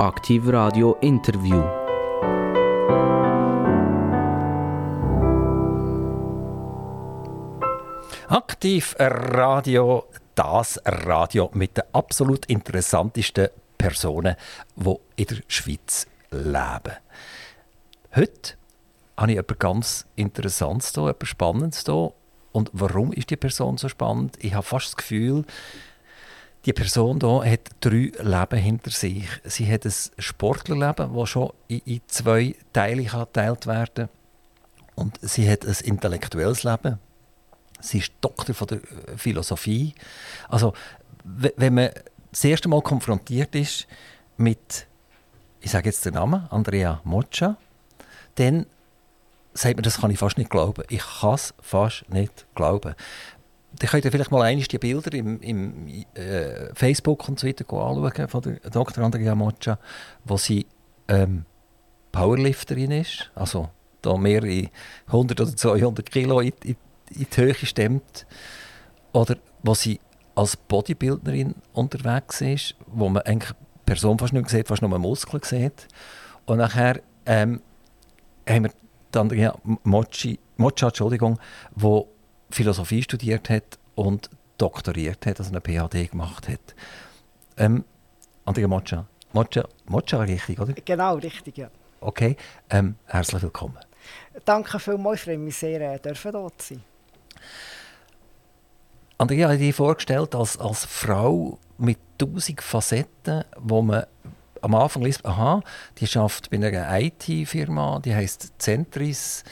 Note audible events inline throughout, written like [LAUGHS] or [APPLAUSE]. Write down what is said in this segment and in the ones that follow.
Aktiv Radio Interview. Aktiv Radio, das Radio mit den absolut interessantesten Personen, die in der Schweiz leben. Heute habe ich etwas ganz Interessantes etwas Spannendes hier. Und warum ist die Person so spannend? Ich habe fast das Gefühl, die Person hier hat drei Leben hinter sich. Sie hat ein Sportlerleben, das schon in, zwei Teile geteilt werden kann. Und sie hat ein intellektuelles Leben. Sie ist Doktor von der Philosophie. Also, wenn man das erste Mal konfrontiert ist mit, ich sage jetzt den Namen, Andrea Moccia, dann sagt man, das kann ich fast nicht glauben. Ich kann es fast nicht glauben. Dann könnt ihr vielleicht mal einige die Bilder im, im äh, Facebook und so weiter anschauen von der Dr. Andrea Moccia, wo sie ähm, Powerlifterin ist, also da mehrere 100 oder 200 Kilo in, in, die Höhe stemmt. Oder wo sie als Bodybuilderin unterwegs ist, wo man eigentlich Person fast nicht sieht, fast nur Muskeln sieht. Und nachher ähm, haben wir Andrea Entschuldigung, wo Philosophie studiert hat und doktoriert hat, also eine PhD gemacht hat. Ähm, Andrea Moccia, Moccia, Moccia richtig, oder? Genau, richtig, ja. Okay, ähm, herzlich willkommen. Danke vielmals, ich freue mich sehr, äh, dürfen hier zu sein. Andrea hat dich vorgestellt als, als Frau mit tausend Facetten, wo man am Anfang liest, aha, die schafft bei einer IT-Firma, die heißt Centris,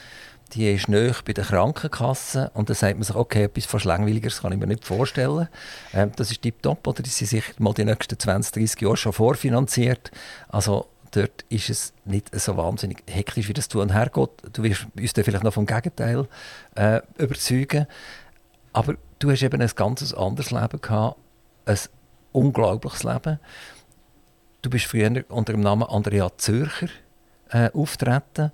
die ist näher bei der Krankenkasse und dann sagt man sich, okay, etwas fast Langweiligeres kann ich mir nicht vorstellen. Ähm, das ist tiptop, oder die sind sicher mal die nächsten 20, 30 Jahre schon vorfinanziert. Also dort ist es nicht so wahnsinnig hektisch, wie das tun hergeht. Du wirst uns dann vielleicht noch vom Gegenteil äh, überzeugen. Aber du hast eben ein ganz anderes Leben gehabt, ein unglaubliches Leben. Du bist früher unter dem Namen Andrea Zürcher äh, auftreten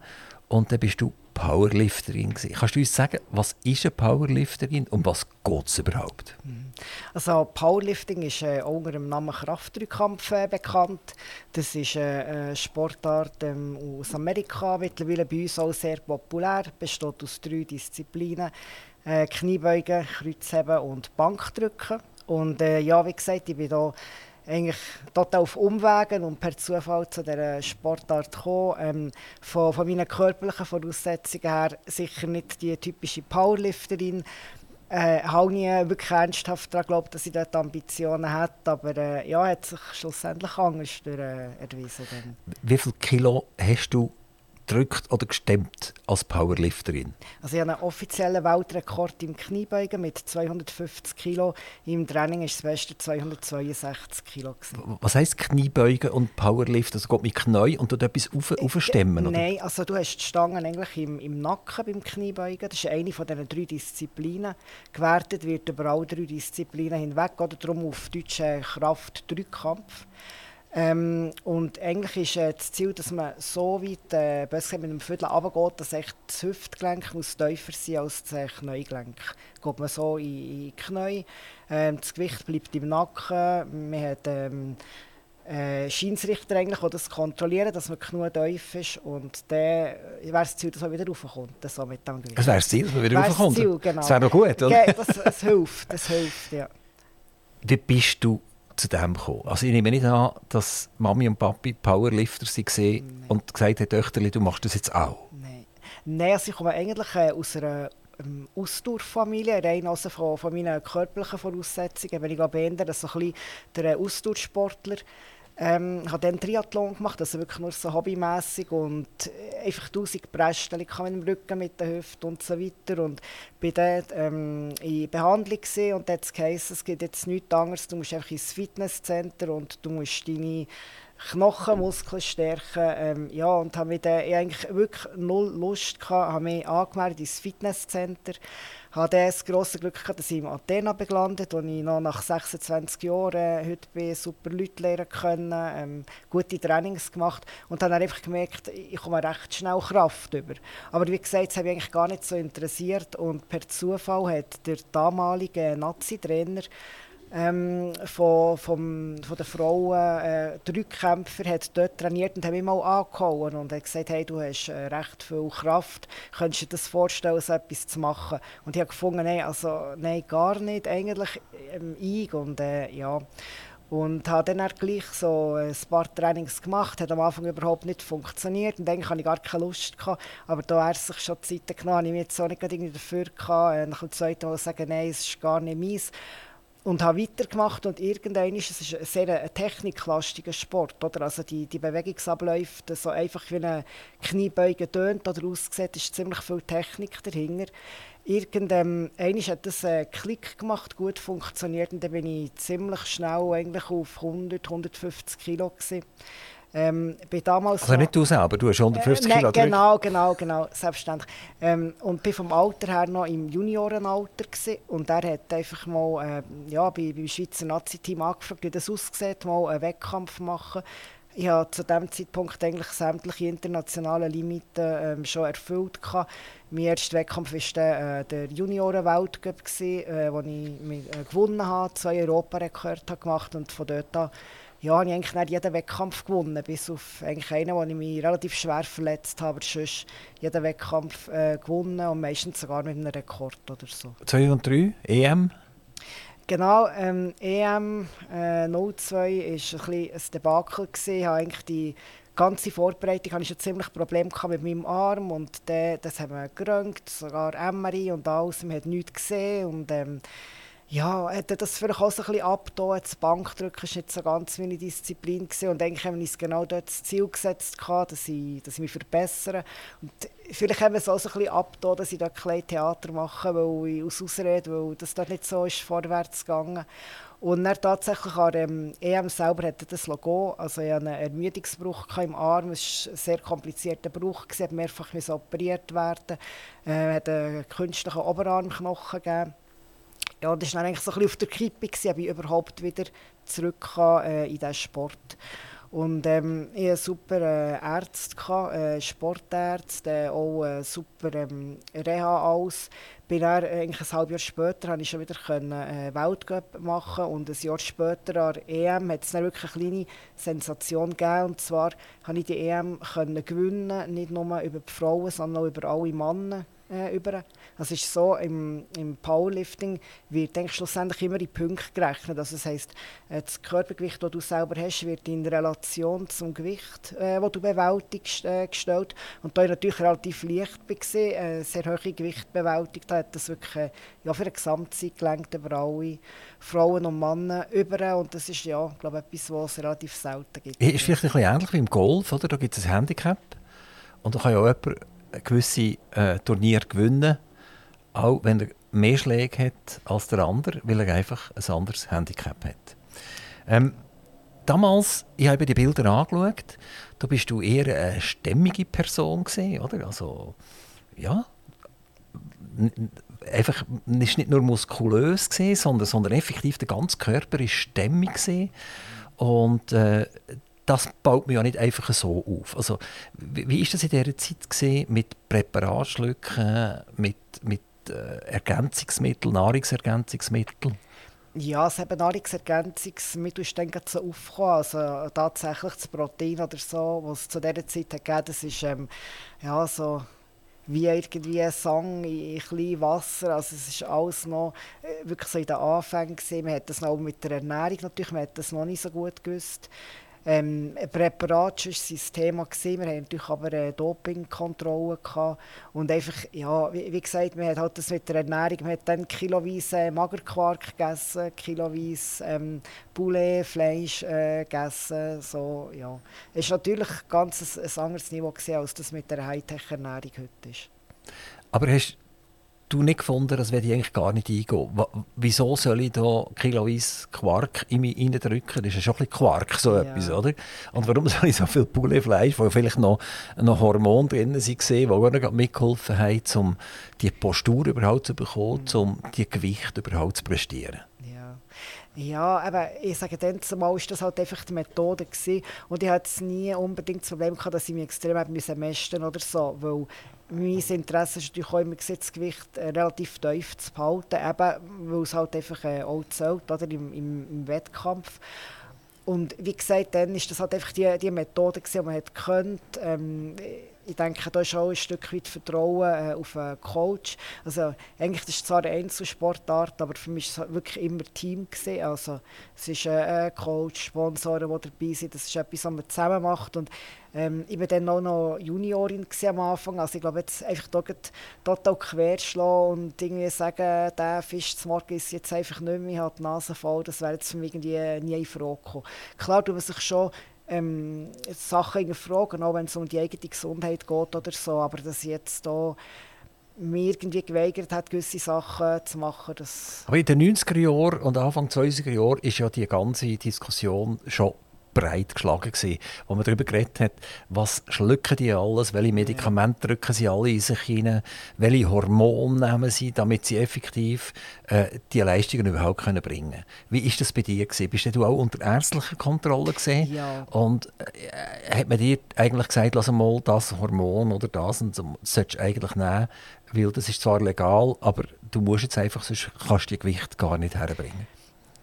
und dann bist du Powerlifterin gewesen. Kannst du uns sagen, was ist eine Powerlifterin und was geht es überhaupt? Mhm. Also Powerlifting ist äh, unter dem Namen Kraftdrückkampf äh, bekannt. Das ist äh, eine Sportart ähm, aus Amerika, mittlerweile bei uns auch sehr populär, besteht aus drei Disziplinen. Äh, Kniebeugen, Kreuzheben und Bankdrücken. Und äh, ja, wie gesagt, ich bin da eigentlich total auf Umwegen und per Zufall zu dieser Sportart gekommen. Ähm, von, von meinen körperlichen Voraussetzungen her sicher nicht die typische Powerlifterin. Äh, habe nie wirklich ernsthaft daran geglaubt, dass ich dort Ambitionen hätte, aber äh, ja, hat sich schlussendlich anders äh, erwiesen. Wie viel Kilo hast du gedrückt oder gestemmt als Powerlifterin? Also ich habe einen offiziellen Weltrekord im Kniebeugen mit 250 Kilo. Im Training ist das Beste 262 Kilo. Gewesen. Was heisst Kniebeugen und Powerlift? Also geht mit Knie und dort etwas auf, äh, aufstemmen? Oder? Nein, also du hast die Stangen eigentlich im, im Nacken beim Kniebeugen. Das ist eine von diesen drei Disziplinen. Gewertet wird über alle drei Disziplinen hinweg. Oder darum auf Deutsch äh, Kraft, Drückkampf. Ähm, und eigentlich ist äh, das Ziel, dass man so weit äh, besser mit dem Viertel runtergeht, dass echt das Hüftgelenk muss tiefer sein als das Kniegelenk. Geht man so in, in die Knie, ähm, das Gewicht bleibt im Nacken, man hat ähm, äh, eigentlich, die das kontrollieren, dass man genug tief ist und dann wäre das Ziel, dass man wieder raufkommt. So mit dem Das wäre das Ziel, dass man wieder raufkommt? Das, genau. das wäre doch gut, oder? Das, das hilft, das hilft, ja. Wie bist du zu dem gekommen? Also ich nehme nicht an, dass Mami und Papi Powerlifter waren und gesagt haben, Töchterli, du machst das jetzt auch. Nein, Nein also ich komme eigentlich äh, aus einer ähm, Ausdauerfamilie, rein also von, von meinen körperlichen Voraussetzungen. Wenn ich glaube, eher so ein bisschen der Ausdauersportler. Ähm, habe dann Triathlon gemacht, also wirklich nur so hobbymäßig und äh, einfach tausend Bresteln mit dem Rücken, mit der Hüfte und so weiter und bin dann ähm, in Behandlung gesehen und jetzt geheißen, es gibt jetzt nichts anderes, du musst einfach ins Fitnesscenter und du musst deine Knochenmuskeln stärken. Ähm, ja, und habe dann eigentlich wirklich null Lust gehabt, habe mich angemeldet ins Fitnesscenter hatte das grosse Glück gehabt, dass ich in Athena gelandet wo ich noch nach 26 Jahren äh, heute bei super Leuten lernen können, ähm, gute Trainings gemacht und dann einfach gemerkt, ich komme recht schnell Kraft über. Aber wie gesagt, das habe ich eigentlich gar nicht so interessiert und per Zufall hat der damalige Nazi-Trainer ähm, von, vom, von den Frauen, äh, drei Kämpfer, hat dort trainiert und hat mich mal angehauen und hat gesagt, hey, du hast äh, recht viel Kraft, könntest du dir das vorstellen, so etwas zu machen? Und ich habe gefunden, nein, also, nein, gar nicht, eigentlich ähm, ich und äh, ja... Und habe dann gleich so ein paar Trainings gemacht, hat am Anfang überhaupt nicht funktioniert und eigentlich hatte ich gar keine Lust. Gehabt. Aber da er sich schon Zeit genommen habe ich mich jetzt auch nicht dafür gehabt, äh, nach dem zweiten Mal sagen, nein, es ist gar nicht meins und habe weitergemacht und irgendwann ist es ein sehr ein techniklastiger Sport, oder? Also die, die Bewegungsabläufe, so einfach wie eine Kniebeuge tönt oder aussieht, ist ziemlich viel Technik dahinter. Irgendwann hat das einen Klick gemacht, gut funktioniert und dann bin ich ziemlich schnell eigentlich auf 100, 150 Kilo gewesen. Ähm, bin damals also nicht du selber, du hast 150 äh, Kilo Genau, genau, genau, selbstverständlich. Ähm, und bin vom Alter her noch im Juniorenalter gewesen. und er hat einfach mal äh, ja, bei, beim Schweizer Nazi-Team angefragt, wie das aussieht, mal einen Wettkampf machen. Ich hatte zu diesem Zeitpunkt eigentlich sämtliche internationalen Limiten ähm, schon erfüllt. Gehabt. Mein erster Wettkampf war der, äh, der Junioren-Weltcup, äh, wo ich mit, äh, gewonnen habe, zwei Europarekorde gemacht und von dort an ja, habe ich eigentlich nicht jeden Wettkampf gewonnen, bis auf eigentlich einen, wo ich mich relativ schwer verletzt habe, aber sonst jeden Wettkampf äh, gewonnen und meistens sogar mit einem Rekord oder so. 2 und 3, EM? Genau, ähm, EM äh, 02 war ein, ein Debakel. Gewesen. Ich habe eigentlich die ganze Vorbereitung hatte ich ein ziemlich Problem mit meinem Arm und der, das haben wir gerönt, sogar MRI und alles, man hat nichts gesehen und ähm, ja, hätte das vielleicht auch so ein bisschen abgetan. Das Bankdrücken war nicht so ganz meine Disziplin. Gewesen. Und eigentlich haben wir uns genau dort das Ziel gesetzt, dass ich, dass ich mich verbessere. Und vielleicht haben wir es auch so ein bisschen abgetan, dass ich dort ein Theater mache, weil ich aus Ausrede, weil das dort nicht so ist vorwärts gegangen. Und dann tatsächlich an dem EM selber hatte das Logo, also ich hatte einen Ermüdungsbruch im Arm, es war ein sehr komplizierter Bruch, es musste mehrfach operiert werden, äh, hat einen künstlichen Oberarmknochen gegeben ja, das war eigentlich so ein auf der Kippe, gewesen, ob ich überhaupt wieder zurück kann, äh, in diesen Sport. Und ähm, ich hatte super äh, Ärzte, gehabt, äh, Sportärzte, auch äh, super ähm, Reha aus. Bin dann, äh, eigentlich ein halbes Jahr später konnte ich schon wieder können, äh, Weltcup machen und ein Jahr später an der EM hat es dann wirklich eine kleine Sensation gegeben. Und zwar konnte ich die EM gewinnen, nicht nur über die Frauen, sondern auch über alle Männer äh, über. Das ist so, im, im Powerlifting wird denke, schlussendlich immer in Punkte gerechnet. Also das heisst, äh, das Körpergewicht, das du selber hast, wird in Relation zum Gewicht, äh, das du bewältigst, äh, gestellt. Und da ich natürlich relativ leicht war, äh, sehr hohe Gewicht bewältigt, hat das wirklich äh, ja, für eine Gesamtzeit gelenkt über alle Frauen und Männer über. Und das ist ja, glaube etwas, was es relativ selten gibt. Ist vielleicht ein bisschen ähnlich wie im Golf, oder? Da gibt es ein Handicap. Und da kann ja auch jemand gewisse äh, Turniere gewinnen, auch wenn er mehr Schläge hat als der andere, weil er einfach ein anderes Handicap hat. Ähm, damals, ich habe die Bilder angeschaut, da bist du eher eine stämmige Person gewesen, oder? Also, ja, einfach, ist nicht nur muskulös gewesen, sondern, sondern effektiv der ganze Körper ist stämmig gewesen. und äh, das baut man ja nicht einfach so auf. Also, wie, wie ist das in dieser Zeit gesehen mit Präparatschlücken, mit, mit äh, Ergänzungsmitteln, Nahrungsergänzungsmitteln? Ja, es eben Nahrungsergänzungsmittel ist dann so aufgekommen. Also tatsächlich das Protein oder so, was es zu dieser Zeit gegeben das ist ähm, ja, so wie irgendwie ein Sang in, in Wasser. Also es ist alles noch äh, wirklich so in den Anfängen gewesen. Man hat das noch mit der Ernährung natürlich, man hat das noch nicht so gut gewusst ähm, Präparat war sein Thema. Gewesen. Wir hatten natürlich aber eine Dopingkontrolle. Gehabt. Und einfach, ja, wie, wie, gesagt, man hat halt das mit der Ernährung, man hat dann kiloweise Magerquark gegessen, kiloweise ähm, Poulet, Fleisch äh, gegessen. So, ja. Es war natürlich ganz ein, ein anderes Niveau, gewesen, als das mit der Hightech-Ernährung heute ist. Aber hast du nicht gefunden, das werde ich eigentlich gar nicht eingehen. Wieso soll ich da kiloweise Quark in mich reindrücken? Das ist ja schon ein bisschen Quark, so ja. etwas, oder? Und warum [LAUGHS] soll ich so viel Pouletfleisch, wo vielleicht noch, noch Hormone drin sind, die auch noch mitgeholfen haben, um die Postur überhaupt zu bekommen, mhm. um die Gewicht überhaupt zu prestieren? Ja, aber ich sage, dann zumal war das halt einfach die Methode. Gewesen. Und ich hatte nie unbedingt das Problem gehabt, dass ich mich extrem messen oder so. Weil mein Interesse ist natürlich auch immer, das Gewicht äh, relativ tief zu behalten, eben, weil es halt einfach äh, auch zählt oder, im, im, im Wettkampf. Und wie gesagt, dann war das halt einfach die, die Methode, die man hat konnte. Ähm, ich denke, da ist auch ein Stück weit Vertrauen äh, auf einen Coach. Also, eigentlich ist es zwar eine Einzelsportart, aber für mich war es wirklich immer Team. Gewesen. Also, es ist äh, ein Coach, Sponsoren, die dabei sind. Das ist etwas, was man zusammen macht. Und, ähm, ich war dann auch noch Juniorin am Anfang. Also, ich glaube, jetzt einfach da total querschlagen und irgendwie sagen, der Fisch zum Morgen ist jetzt einfach nicht mehr, ich habe die Nase voll, das wäre jetzt für mich irgendwie nie in Frage gekommen. Klar, tut man sich schon ähm, Sachen fragen, auch wenn es um die eigene Gesundheit geht oder so. Aber dass jetzt da mir irgendwie geweigert hat, gewisse Sachen zu machen. Das Aber in den 90er Jahren und Anfang 20er Jahren ist ja die ganze Diskussion schon breit geschlagen gewesen, wo man darüber geredet hat, was schlucken die alles, welche Medikamente drücken sie alle in sich hinein, welche Hormone nehmen sie, damit sie effektiv äh, die Leistungen überhaupt können bringen. Wie ist das bei dir gewesen? Bist du auch unter ärztlicher Kontrolle gesehen? Ja. Und äh, hat man dir eigentlich gesagt, lass mal das Hormon oder das und so, das solltest du eigentlich nehmen, weil das ist zwar legal, aber du musst jetzt einfach, sonst kannst du die Gewicht gar nicht herbringen.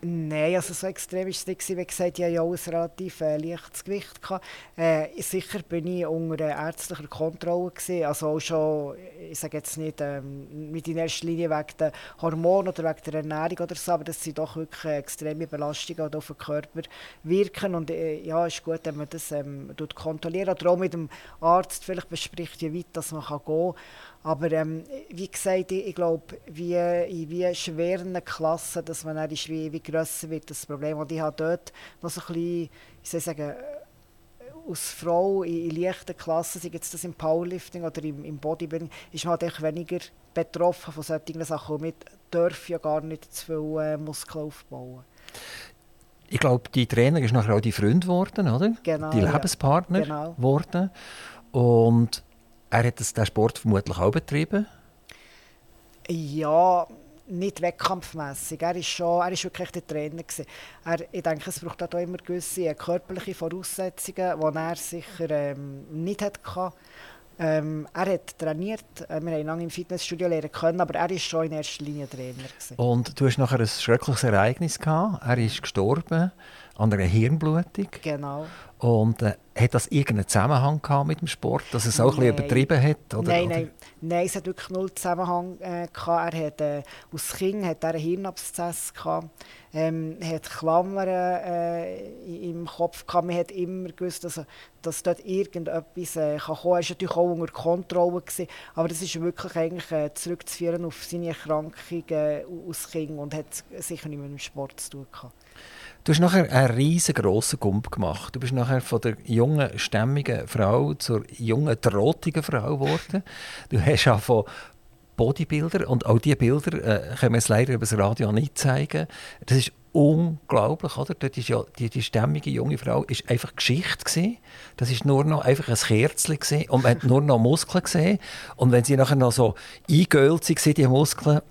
Nein, also so extrem war es nicht. Wie gesagt, ich hatte ja auch ein relativ äh, leichtes Gewicht. Äh, sicher bin ich unter ärztlicher Kontrolle. Gewesen. Also auch schon, ich sage jetzt nicht ähm, mit in erster Linie wegen der Hormone oder wegen der Ernährung oder so, aber das sind doch wirklich extreme Belastungen, die auf den Körper wirken. Und äh, ja, es ist gut, wenn man das ähm, kontrolliert oder auch mit dem Arzt vielleicht bespricht, wie weit das man kann gehen kann. Aber ähm, wie gesagt, ich, ich glaube, wie, in wie schweren Klassen, dass man dann ist, wie, wie grösser wird das Problem. Und ich habe dort noch so ein bisschen, ich soll sagen, als Frau in, in leichten Klassen, sei jetzt das im Powerlifting oder im, im Bodybuilding, ist man halt weniger betroffen von solchen Sachen. Und man darf ja gar nicht zu viel äh, Muskeln aufbauen. Ich glaube, die Trainer ist nachher auch die Freund geworden, oder? Genau. Die Lebenspartner ja. geworden. Und er hat das, den Sport vermutlich auch betrieben? Ja, nicht wettkampfmässig. Er ist schon, er ist wirklich der Trainer gewesen. Er, ich denke, es braucht auch immer gewisse körperliche Voraussetzungen, die er sicher ähm, nicht hatte. Ähm, er hat trainiert, äh, wir haben lange im Fitnessstudio lernen können, aber er ist schon in erster Linie Trainer. Gewesen. Und du hast nachher ein schreckliches Ereignis gehabt. Er ist gestorben an einer Hirnblutung. Genau. Und äh, hat das irgendeinen Zusammenhang gehabt mit dem Sport, dass es auch nein. ein bisschen übertrieben hat? Oder, nein, nein, nein, es hat wirklich null Zusammenhang äh, gehabt. Er hat, äh, als Kind hat er einen Hirnabszess gehabt, ähm, hat Klammern äh, im Kopf gehabt. Man hat immer gewusst, dass, dass dort irgendetwas äh, kann kommen kann. Er war natürlich auch unter Kontrolle, gewesen, aber das ist wirklich eigentlich äh, zurückzuführen auf seine Erkrankung äh, als Kind und hat sicher nicht mit dem Sport zu tun gehabt. Du hast nachher einen riesengroßen Gump gemacht. Du bist nachher von der jungen, stämmigen Frau zur jungen, drohtigen Frau geworden. Du hast auch von Bodybuilder und auch diese Bilder äh, können wir es leider über das Radio nicht zeigen. Das ist unglaublich, oder? Dort ist ja die, die stämmige junge Frau ist einfach Geschichte gewesen. Das ist nur noch einfach ein Kerzchen gewesen und man hat nur noch Muskeln gesehen. Und wenn sie nachher noch so eingeölt sind, die Muskeln,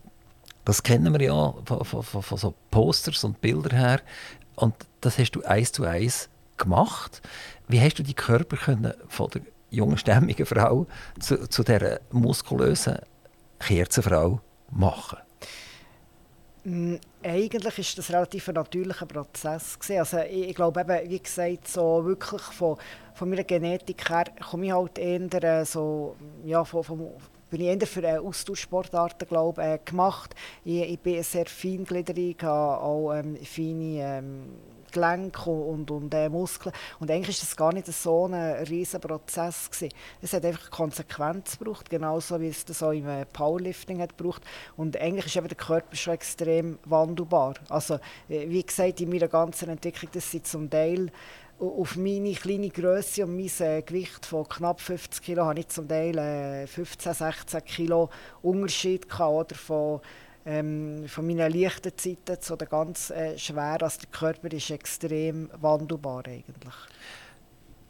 das kennen wir ja von, von, von, von so Posters und Bildern her, und das hast du eins zu eins gemacht. Wie hast du die Körper können von der jungen, stämmigen Frau zu, zu dieser muskulösen Kerzenfrau machen? Mm, eigentlich ist das relativ ein natürlicher Prozess. Also ich, ich glaube eben, wie gesagt, so wirklich von, von meiner Genetik her komme ich halt eher so, ja, von, von, bin ich eher für äh, Austauschsportarten glaube, äh, gemacht. Ich, ich bin sehr feingliedrig, habe auch ähm, feine ähm, Gelenke und, und äh, Muskeln. Und eigentlich war das gar nicht so ein riesiger Prozess. Es hat einfach Konsequenz gebraucht, genauso wie es das auch im äh, Powerlifting hat gebraucht. Und eigentlich ist eben der Körper schon extrem wandelbar. Also, äh, wie gesagt, in meiner ganzen Entwicklung, das sind zum Teil auf meine kleine Größe und mein äh, Gewicht von knapp 50 Kg habe ich zum Teil äh, 15, 16 Kg Unterschied gehabt, oder von, ähm, von meinen leichten Zeiten zu den ganz äh, schweren. Also der Körper ist extrem wandelbar eigentlich.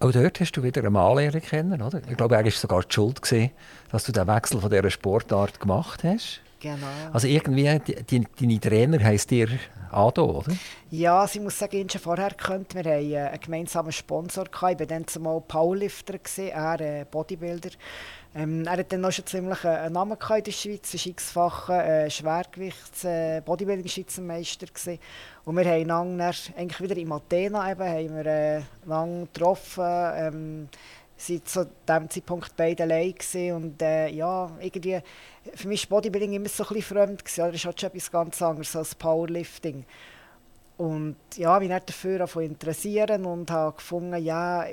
Auch dort hast du wieder einen Mann kennen, oder? Ich glaube, er war sogar die Schuld, gewesen, dass du den Wechsel von dieser Sportart gemacht hast. Genau. Also irgendwie, die, deine Trainer heisst dir Ado, oder? Ja, sie muss sagen, ich schon vorher gekannt. Wir hatten äh, einen gemeinsamen Sponsor. Gehabt. Ich war dann zumal Powerlifter, gewesen, er äh, Bodybuilder. Ähm, er hat dann noch schon ziemlich einen Namen in der Schweiz. Er war x-facher äh, Schwergewichts-, äh, Bodybuilding-Schweizermeister. Und wir haben einander eigentlich wieder in Athena eben, haben wir, äh, lang getroffen. Ähm, waren zu diesem Zeitpunkt beide allein und äh, ja, irgendwie, für mich war Bodybuilding immer so ein bisschen fremd. Gewesen, oder? Das ist halt schon etwas ganz anderes als Powerlifting. Und ja, mich dafür interessieren und habe gefunden, ja,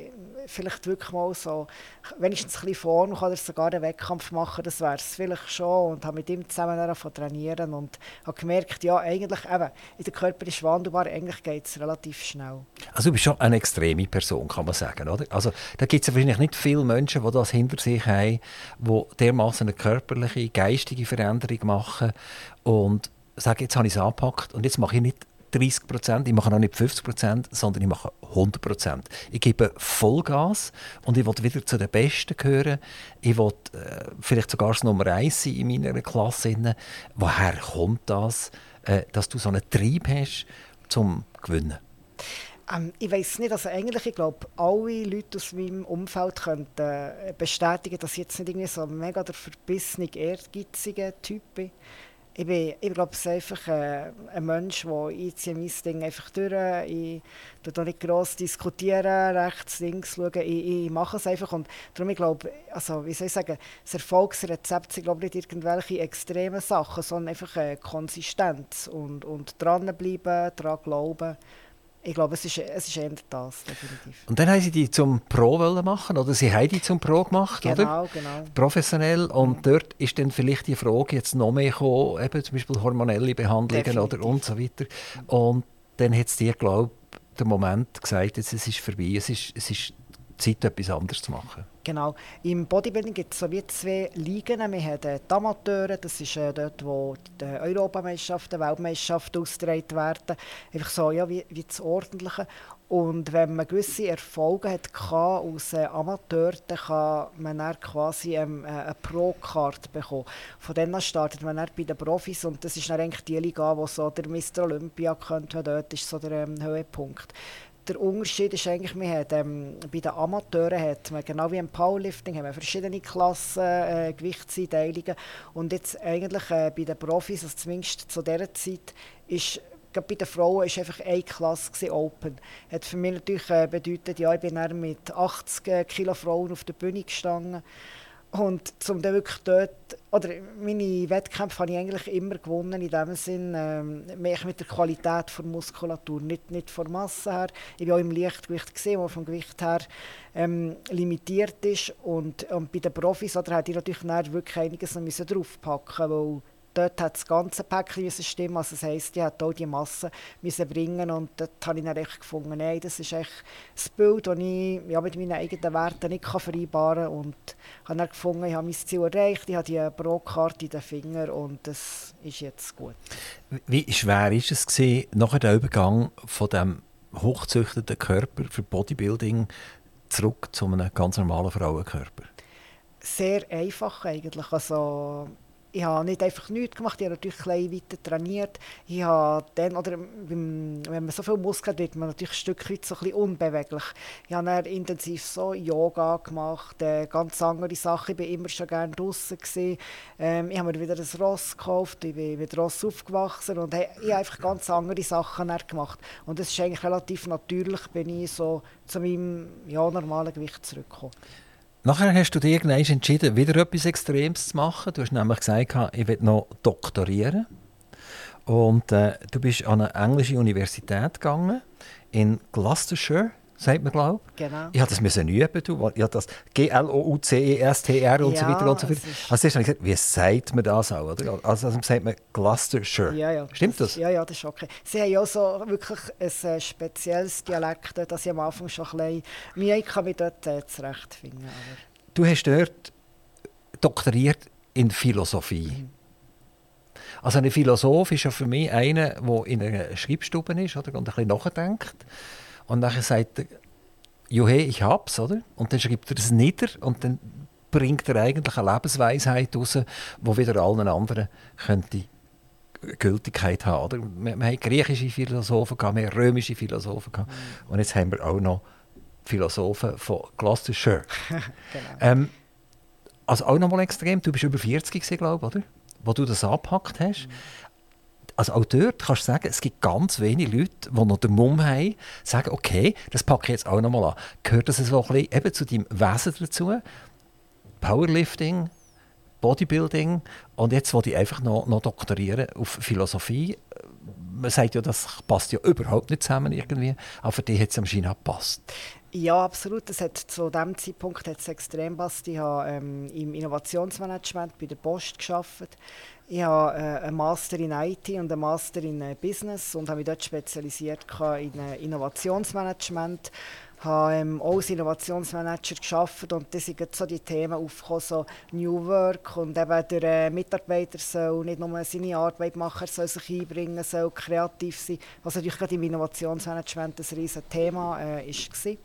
vielleicht wirklich mal so, wenigstens ein bisschen vorne oder sogar einen Wettkampf machen, das wäre es vielleicht schon. Und habe mit ihm zusammen davon trainieren und habe gemerkt, ja, eigentlich eben, der Körper ist wandelbar, eigentlich geht es relativ schnell. Also du bist schon eine extreme Person, kann man sagen, oder? Also da gibt es wahrscheinlich nicht viele Menschen, die das hinter sich haben, die dermaßen eine körperliche, geistige Veränderung machen und sagen, jetzt habe ich es angepackt und jetzt mache ich nicht 30 Prozent, ich mache auch nicht 50 Prozent, sondern ich mache 100 Prozent. Ich gebe Vollgas und ich will wieder zu den Besten gehören. Ich will äh, vielleicht sogar das Nummer 1 sein in meiner Klasse. Woher kommt das, äh, dass du so einen Trieb hast, zum Gewinnen? Ähm, ich weiß nicht, also eigentlich, ich glaube, alle Leute aus meinem Umfeld könnten äh, bestätigen, dass ich jetzt nicht irgendwie so ein mega der verbissene, ehrgeizige Typ bin ich, bin, ich glaube, es einfach äh, ein Mensch, der ich mein Ding einfach durch. Ich tue nicht gross diskutieren, rechts, links schauen. Ich, ich mache es einfach. Und darum, ich glaube, also, wie soll ich sagen, das Erfolgsrezept sind, glaube ich, nicht irgendwelche extremen Sachen, sondern einfach äh, Konsistenz und, und dranbleiben, daran glauben ich glaube, es ist, es ist eher das, definitiv. Und dann haben sie die zum Pro machen, oder sie haben die zum Pro gemacht, genau, oder? Genau, Professionell. Und dort ist dann vielleicht die Frage jetzt noch mehr gekommen, eben zum Beispiel hormonelle Behandlungen oder und so weiter. Und dann hat es dir, glaube ich, der Moment gesagt, jetzt, es ist vorbei, es ist, es ist Zeit, etwas anderes zu machen. Genau. Im Bodybuilding gibt es so wie zwei Ligen. Wir haben die Amateure, das ist äh, dort, wo die Europameisterschaften, Weltmeisterschaften ausgetragen werden. Einfach so, ja, wie, wie das Ordentliche. Und wenn man gewisse Erfolge hat als äh, Amateur, dann kann man dann quasi ähm, äh, eine Pro-Card bekommen. Von dann an startet man dann bei den Profis und das ist dann eigentlich die Liga, wo so der Mr. Olympia könnte, dort ist so der ähm, Höhepunkt der Unterschied ist eigentlich, wir haben, ähm, bei den Amateuren hat man, genau wie im Powerlifting, haben wir verschiedene Klassen, äh, Gewichtseinteilungen und jetzt eigentlich äh, bei den Profis, also zumindest zu dieser Zeit, ist bei den Frauen war einfach eine Klasse Open. Hat für mich natürlich äh, bedeutet, ja, ich bin dann mit 80 äh, Kilo Frauen auf der Bühne gestanden und zum dann wirklich dort, oder meine Wettkämpfe habe ich eigentlich immer gewonnen, in dem Sinn, ähm, mehr mit der Qualität der Muskulatur, nicht, nicht von Masse her. Ich war auch im Leichtgewicht, gesehen, wo vom Gewicht her ähm, limitiert ist. Und, und bei den Profis oder, hätte ich natürlich wirklich einiges noch draufpacken müssen, dort hat das ganze Päckchen stimmen. Also das heisst, die hat auch die Masse müssen bringen und dort habe ich dann echt gefunden, nein, das ist echt das Bild, das ich ja, mit meinen eigenen Werten nicht vereinbaren kann. Und habe dann gefunden, ich habe mein Ziel erreicht, ich habe die Pro-Karte in den Finger und das ist jetzt gut. Wie schwer war es gewesen, nachher der Übergang von dem hochzüchteten Körper für Bodybuilding zurück zu einem ganz normalen Frauenkörper? Sehr einfach eigentlich. Also ich habe nicht einfach nichts gemacht, ich habe natürlich klein weiter trainiert. Ich habe dann, oder wenn man so viel Muskeln hat, wird man natürlich ein Stück weit so ein bisschen unbeweglich. Ich habe dann intensiv so Yoga gemacht, äh, ganz andere Sachen. Ich war immer schon gerne draußen. Ähm, ich habe mir wieder ein Ross gekauft, ich bin mit Ross aufgewachsen und ich habe einfach ganz andere Sachen gemacht. Und es ist eigentlich relativ natürlich, bin ich so zu meinem ja, normalen Gewicht zurückgekommen. Nachher hast du dir irgendwann entschieden, wieder etwas Extremes zu machen. Du hast nämlich gesagt, ich will noch doktorieren. Und äh, du bist an eine englische Universität gegangen, in Gloucestershire sagt man, glaube ich. Genau. Ich habe das müssen üben, du. Ich das G-L-O-U-C-E-S-T-R und ja, so weiter und so fort. Also zuerst habe ich gesagt, wie sagt man das auch? Oder? Also, also sagt man Gloucestershire. Ja, ja. Stimmt das? Ja, ja, das ist okay. Sie haben ja so wirklich ein äh, spezielles Dialekt, das ich am Anfang schon ein bisschen Mühe hatte, mich dort äh, zurechtfinden. Aber du hast dort doktoriert in Philosophie. Mhm. Also ein Philosoph ist ja für mich einer, der in einer Schreibstube ist oder, und ein bisschen nachdenkt. Und dann sagt er, Juhe, ich hab's, oder? Und dann schreibt er es nieder und dann bringt er eigentlich eine Lebensweisheit raus, die wieder allen anderen könnte Gültigkeit haben. Oder? Wir, wir haben griechische Philosophen, gehabt, wir haben römische Philosophen gehabt, mhm. und jetzt haben wir auch noch Philosophen von Gloucestershire. [LAUGHS] genau. ähm, also auch nochmal extrem, du bist über 40 glaube ich, oder? Wo du das abgepackt hast. Mhm. Also auch dort kannst du sagen, es gibt ganz wenige Leute, die noch den Mumm haben, sagen, okay, das packe ich jetzt auch nochmal an. Gehört das so ein eben zu deinem Wesen dazu? Powerlifting, Bodybuilding und jetzt wollte ich einfach noch, noch doktorieren auf Philosophie. Man sagt ja, das passt ja überhaupt nicht zusammen irgendwie, aber für dich hat es anscheinend gepasst. Ja, absolut. Das hat, zu diesem Zeitpunkt hat es extrem gepasst. Ich habe ähm, im Innovationsmanagement bei der Post gearbeitet. Ich habe äh, einen Master in IT und einen Master in äh, Business und habe mich dort spezialisiert in äh, Innovationsmanagement habe ähm, auch als Innovationsmanager gearbeitet und da sind so die Themen aufgekommen, so New Work und eben der äh, Mitarbeiter soll nicht nur seine Arbeit machen, er soll sich einbringen, soll kreativ sein, was natürlich gerade im Innovationsmanagement ein riesiges Thema äh, war.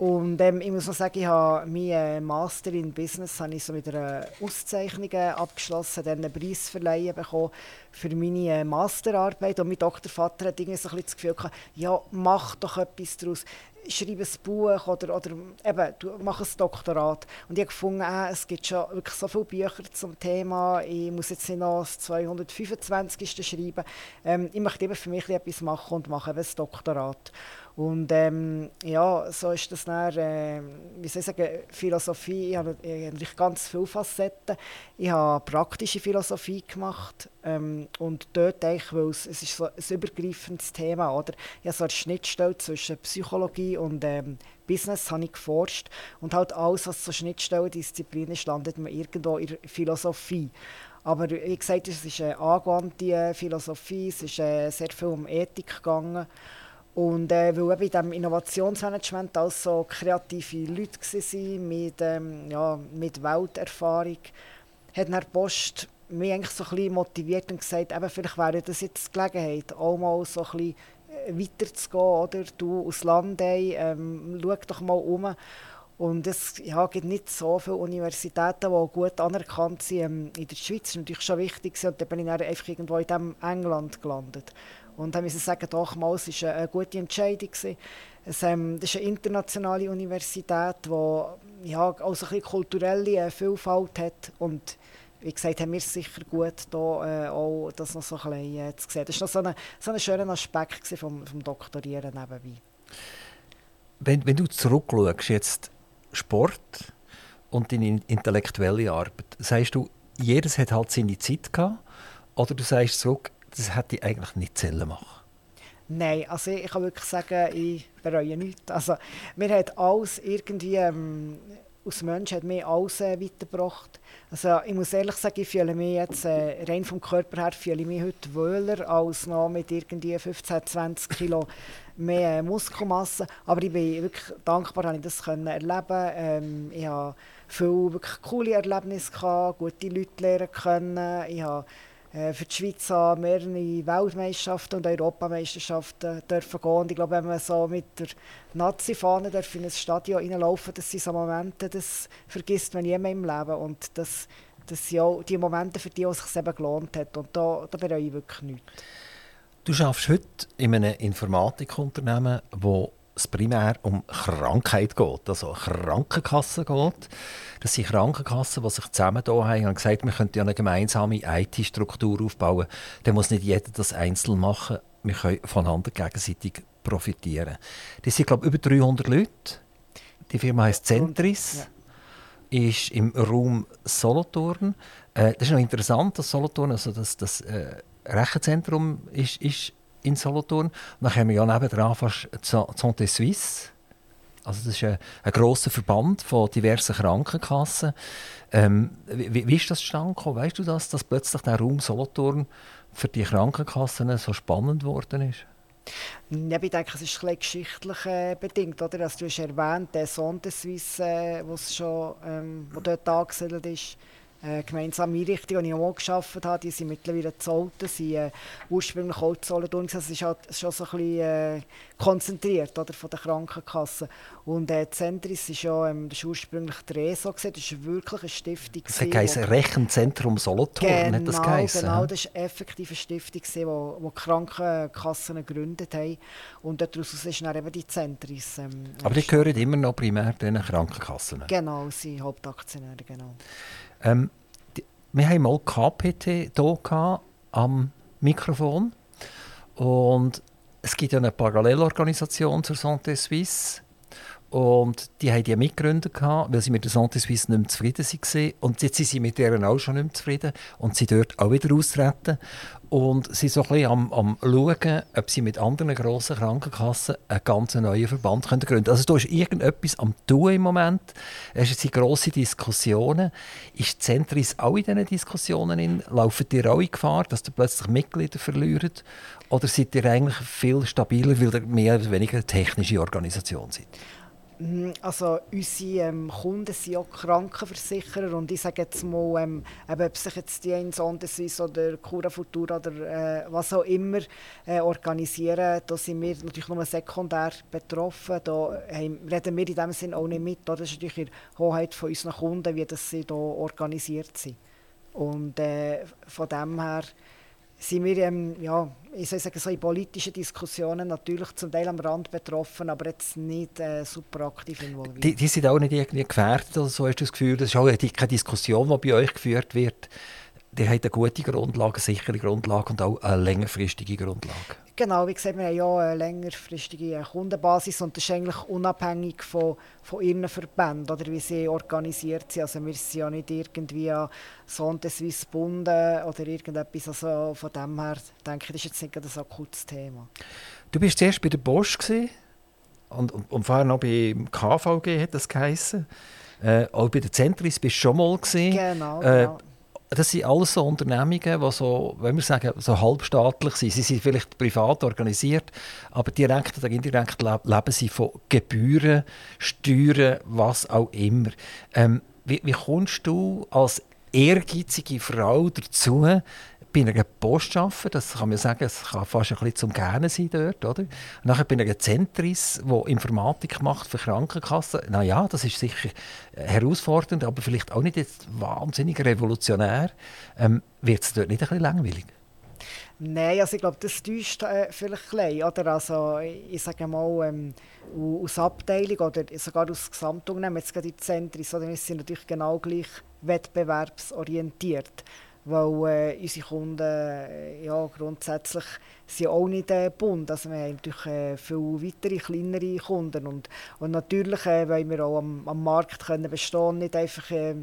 Und ähm, ich muss noch sagen, ich habe meinen Master in Business habe ich so mit einer Auszeichnung abgeschlossen, dann einen Preis verleihen bekommen für meine äh, Masterarbeit. Und mein Doktorvater hat irgendwie so ein bisschen das Gefühl ja, mach doch etwas daraus schreibe ein Buch oder, oder eben, mach ein Doktorat. Und ich habe gefunden, äh, es gibt schon wirklich so viele Bücher zum Thema, ich muss jetzt nicht noch das 225. schreiben. Ähm, ich möchte eben für mich etwas machen und mache eben ein Doktorat. Und ähm, ja, so ist das dann, äh, wie soll ich sagen, Philosophie, ich habe natürlich ganz viele Facetten. Ich habe praktische Philosophie gemacht ähm, und dort eigentlich, weil es, es ist so ein übergreifendes Thema, oder? Ich habe so eine Schnittstelle zwischen Psychologie und ähm, Business habe ich geforscht und halt alles, was so Schnittstellendisziplin ist, landet man irgendwo in der Philosophie. Aber wie gesagt, es ist eine angewandte Philosophie, es ist äh, sehr viel um Ethik gegangen und äh, weil eben in diesem Innovationsmanagement auch so kreative Leute waren mit, ähm, ja, mit Welterfahrung, hat Herr Post mich eigentlich so ein motiviert und gesagt, eben, vielleicht wäre das jetzt die Gelegenheit, auch mal so ein äh, weiterzugehen. Oder? Du aus Landei, ähm, schau doch mal um. Und es ja, gibt nicht so viele Universitäten, die gut anerkannt sind ähm, in der Schweiz. Das ist natürlich schon wichtig. Und dann bin ich dann einfach irgendwo in diesem England gelandet. Und dann müssen sagen, doch mal, es war eine gute Entscheidung. Es, ähm, das ist eine internationale Universität, die ja, auch so ein kulturelle äh, Vielfalt hat. Und wie gesagt, haben wir es sicher gut, da, äh, auch das noch so ein bisschen äh, zu sehen. Das war noch so ein so eine schöner Aspekt vom, vom Doktorieren nebenbei. Wenn, wenn du zurückschaust, jetzt Sport und deine intellektuelle Arbeit, sagst du, jedes hat halt seine Zeit gehabt? Oder du sagst zurück, das hätte ich eigentlich nicht zählen machen. Nein, also ich kann wirklich sagen, ich bereue nichts. Also, mir hat alles irgendwie, ähm, aus Mensch hat mir alles äh, weitergebracht. Also ich muss ehrlich sagen, ich fühle mich jetzt, äh, rein vom Körper her, fühle ich mich heute wohler als noch mit irgendwie 15, 20 Kilo mehr äh, Muskelmasse. Aber ich bin wirklich dankbar, dass ich das können erleben ähm, Ich habe viele wirklich coole Erlebnisse gehabt, gute Leute lernen können. Ich habe für die Schweiz an mehrere Weltmeisterschaften und Europameisterschaften dürfen gehen. Und ich glaube, wenn man so mit der Nazi-Fahne in ein Stadion reinlaufen das sind so Momente, das vergisst man nie mehr im Leben. Und das, das sind auch die Momente, für die es sich eben gelohnt hat. Und da, da bereue ich wirklich nichts. Du arbeitest heute in einem Informatikunternehmen, wo es primär um Krankheit geht, also Krankenkassen geht. Das sind Krankenkassen, die sich zusammen da haben und gesagt, wir könnten ja eine gemeinsame IT-Struktur aufbauen. Dann muss nicht jeder das einzeln machen. Wir können voneinander gegenseitig profitieren. Das sind, glaube ich, über 300 Leute. Die Firma heißt Centris. Ja. Ist im Raum Solothurn. Äh, das ist noch interessant, dass Solothurn, also das, das äh, Rechenzentrum ist, ist in Solothurn. Dann haben wir ja nebenan fast Santé Suisse. Also das ist ein, ein grosser Verband von diversen Krankenkassen. Ähm, wie, wie, ist das zustande gekommen? Weißt du das, dass plötzlich der Raum Solothurn für die Krankenkassen so spannend geworden ist? Ja, ich denke, es ist ein geschichtlich äh, bedingt. Oder? Also, du hast erwähnt, der Sonde Suisse, äh, schon, ähm, wo dort angesiedelt ist, äh, gemeinsame Einrichtung, die ich auch gearbeitet habe, die sind mittlerweile Zolten, sind äh, ursprünglich auch Zollendorn. Es ist halt schon so ein bisschen äh, konzentriert oder, von der Krankenkasse. Und äh, Zentris ist ja ähm, das ist ursprünglich der ESO, das ist wirklich eine Stiftung. Das heisst Rechenzentrum Solothurn, genau, hat das geheißen? Genau, das war effektiv eine Stiftung, die wo, wo die Krankenkassen gegründet haben. Und daraus ist dann eben die Zentris. Ähm, Aber die gehören immer noch primär den Krankenkassen? Genau, sie sind Hauptaktionäre, genau. Ähm, die, wir haben mal KPT hier am Mikrofon. Und es gibt ja eine Parallelorganisation zur Santé Suisse. Und die haben die mitgegründet, weil sie mit der Santé Suisse nicht mehr zufrieden waren. Und jetzt sind sie mit deren auch schon nicht mehr zufrieden und sie dort auch wieder austreten. Und sie sind so ein am, am schauen, ob sie mit anderen grossen Krankenkassen einen ganz neuen Verband gründen können. Also da ist irgendetwas am tun im Moment. Es sind grosse Diskussionen. Ist Zentris auch in diesen Diskussionen in? Laufen ihr auch in Gefahr, dass ihr plötzlich Mitglieder verliert? Oder seid ihr eigentlich viel stabiler, weil ihr mehr oder weniger eine technische Organisation seid? Mhm, also unsere ähm, Kunden sind auch Krankenversicherer und ich sage jetzt mal, ähm, eben, ob sich jetzt die Insonde oder Cura Futura oder äh, was auch immer äh, organisieren, da sind wir natürlich nur sekundär betroffen. Da haben, reden wir in dem Sinne auch nicht mit. Das ist natürlich in Hoheit von unseren Kunden, wie das sie hier organisiert sind. Und äh, von dem her sind wir ähm, ja, ich soll sagen, so in politischen Diskussionen natürlich zum Teil am Rand betroffen, aber jetzt nicht äh, super aktiv involviert. Die, die, sind auch nicht irgendwie gefährdet oder so, hast du das Gefühl? Das ist auch keine Diskussion, die bei euch geführt wird. Die haben eine gute Grundlage, eine sichere Grundlage und auch eine längerfristige Grundlage. Genau, wie gesagt, wir haben ja eine längerfristige Kundenbasis und das ist eigentlich unabhängig von, von ihren Verbänden oder wie sie organisiert sind. Also wir sind ja nicht irgendwie an Sonde Suisse gebunden oder irgendetwas. Also von dem her denke ich, das ist jetzt nicht ein akutes Thema. Du bist zuerst bei der Bosch und, und, und vorher noch beim KVG hat das geheißen. Äh, auch bei der Zentris bist du schon mal gesehen. Genau, äh, genau das sind alles so Unternehmungen, die so, wenn wir sagen, so halbstaatlich sind. Sie sind vielleicht privat organisiert, aber direkt oder indirekt leben sie von Gebühren, Steuern, was auch immer. Ähm, wie, wie kommst du als ehrgeizige Frau dazu, bei einer Post arbeiten, das kann man sagen, es kann fast ein bisschen zum Gerne sein dort, oder? Und nachher bei einer Zentris, die Informatik macht für Krankenkassen. Na ja, das ist sicher herausfordernd, aber vielleicht auch nicht jetzt wahnsinnig revolutionär. Ähm, Wird es dort nicht ein bisschen langweilig? Nein, also ich glaube, das täuscht äh, vielleicht ein oder? Also, ich sage mal, ähm, aus Abteilung oder sogar aus Gesamtunternehmen, jetzt gerade die Zentris, oder, wir sind natürlich genau gleich wettbewerbsorientiert weil äh, unsere Kunden äh, ja, grundsätzlich sind auch nicht äh, bunt. Also wir haben natürlich äh, viel weitere, kleinere Kunden und, und natürlich äh, wollen wir auch am, am Markt können bestehen, nicht einfach äh,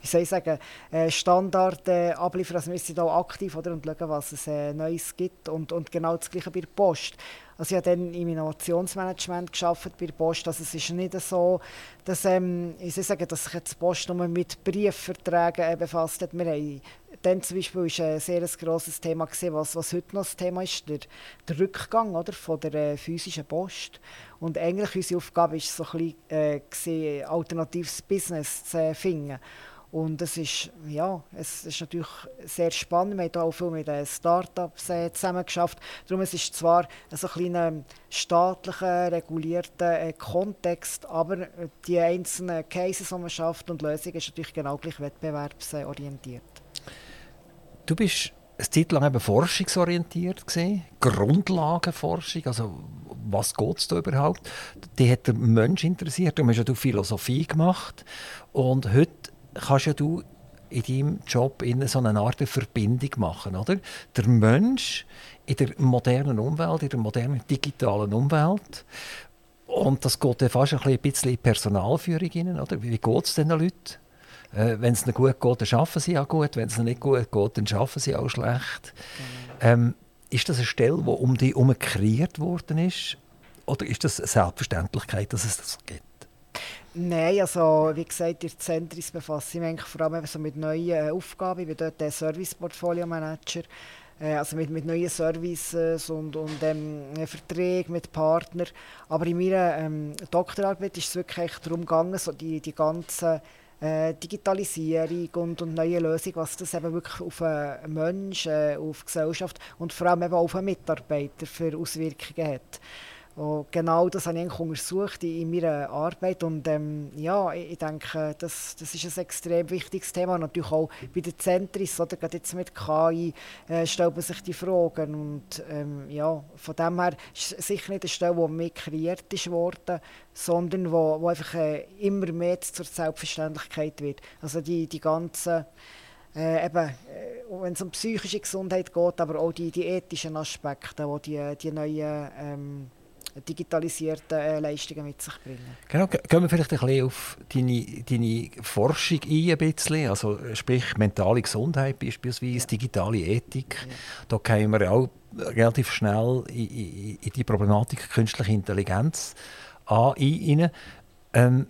wie soll ich sagen, äh, Standard äh, abliefern. Also wir sind auch aktiv oder, und schauen, was es äh, Neues gibt. Und, und genau das Gleiche bei der Post. Also ich habe dann im Innovationsmanagement geschafft bei der Post. Also es ist nicht so, dass, ähm, ich soll sagen, dass sich jetzt die Post nur mit Briefverträgen äh, befasst hat. Wir haben dann zum Beispiel ist ein sehr grosses Thema gewesen, was, was heute noch das Thema ist, der, der Rückgang oder, von der äh, physischen Post. Und eigentlich unsere Aufgabe ist so ein bisschen, äh, gewesen, alternatives Business zu finden. Und es ist, ja, es ist natürlich sehr spannend. Wir haben auch viel mit den Startups äh, zusammen geschafft. Darum es ist zwar ein kleiner staatlicher, regulierter äh, Kontext, aber die einzelnen Cases, die man schafft und Lösungen, ist natürlich genau gleich wettbewerbsorientiert. Du bist eine Zeit lang eben forschungsorientiert gewesen, Grundlagenforschung, also was geht es da überhaupt? Die hat der Mensch interessiert, du hast ja Philosophie gemacht und heute kannst ja du in deinem Job in so eine Art Verbindung machen, oder? Der Mensch in der modernen Umwelt, in der modernen digitalen Umwelt und das geht fast ein bisschen in Personalführung rein, oder? Wie geht es den Leuten? Äh, wenn es ihnen gut geht, dann arbeiten sie auch gut. Wenn es ihnen nicht gut geht, dann arbeiten sie auch schlecht. Genau. Ähm, ist das eine Stelle, die um dich herum kreiert worden ist? Oder ist das eine Selbstverständlichkeit, dass es das gibt? Nein, also wie gesagt, in Zentris befasse ich mich vor allem so mit neuen äh, Aufgaben. Ich bin dort der Service-Portfolio-Manager. Äh, also mit, mit neuen Services und, und ähm, Verträgen mit Partnern. Aber in meiner ähm, Doktorarbeit ist es wirklich darum gegangen, so die, die ganzen äh, Digitalisierung und, und neue Lösungen, was das eben wirklich auf einen Menschen, äh, auf die Gesellschaft und vor allem eben auf einen Mitarbeiter für Auswirkungen hat. Genau das habe ich untersucht in, meiner Arbeit und ähm, ja, ich, denke, das, das ist ein extrem wichtiges Thema. Natürlich auch bei den Zentris, oder gerade jetzt mit KI, äh, stellt man sich die Fragen und ähm, ja, von dem her ist es sicher nicht eine Stelle, die mehr kreiert ist worden, sondern wo, wo einfach äh, immer mehr zur Selbstverständlichkeit wird. Also die, die ganzen äh, eben, äh, wenn es um psychische Gesundheit geht, aber auch die, die ethischen Aspekte, die die, die neuen ähm, digitalisierte äh, Leistungen mit sich bringen. Genau, gehen wir vielleicht ein bisschen auf deine, deine Forschung ein, ein bisschen. Also, sprich mentale Gesundheit beispielsweise, ja. digitale Ethik. Ja. Da kommen wir auch relativ schnell in, in, in die Problematik künstliche Intelligenz ein. Ähm,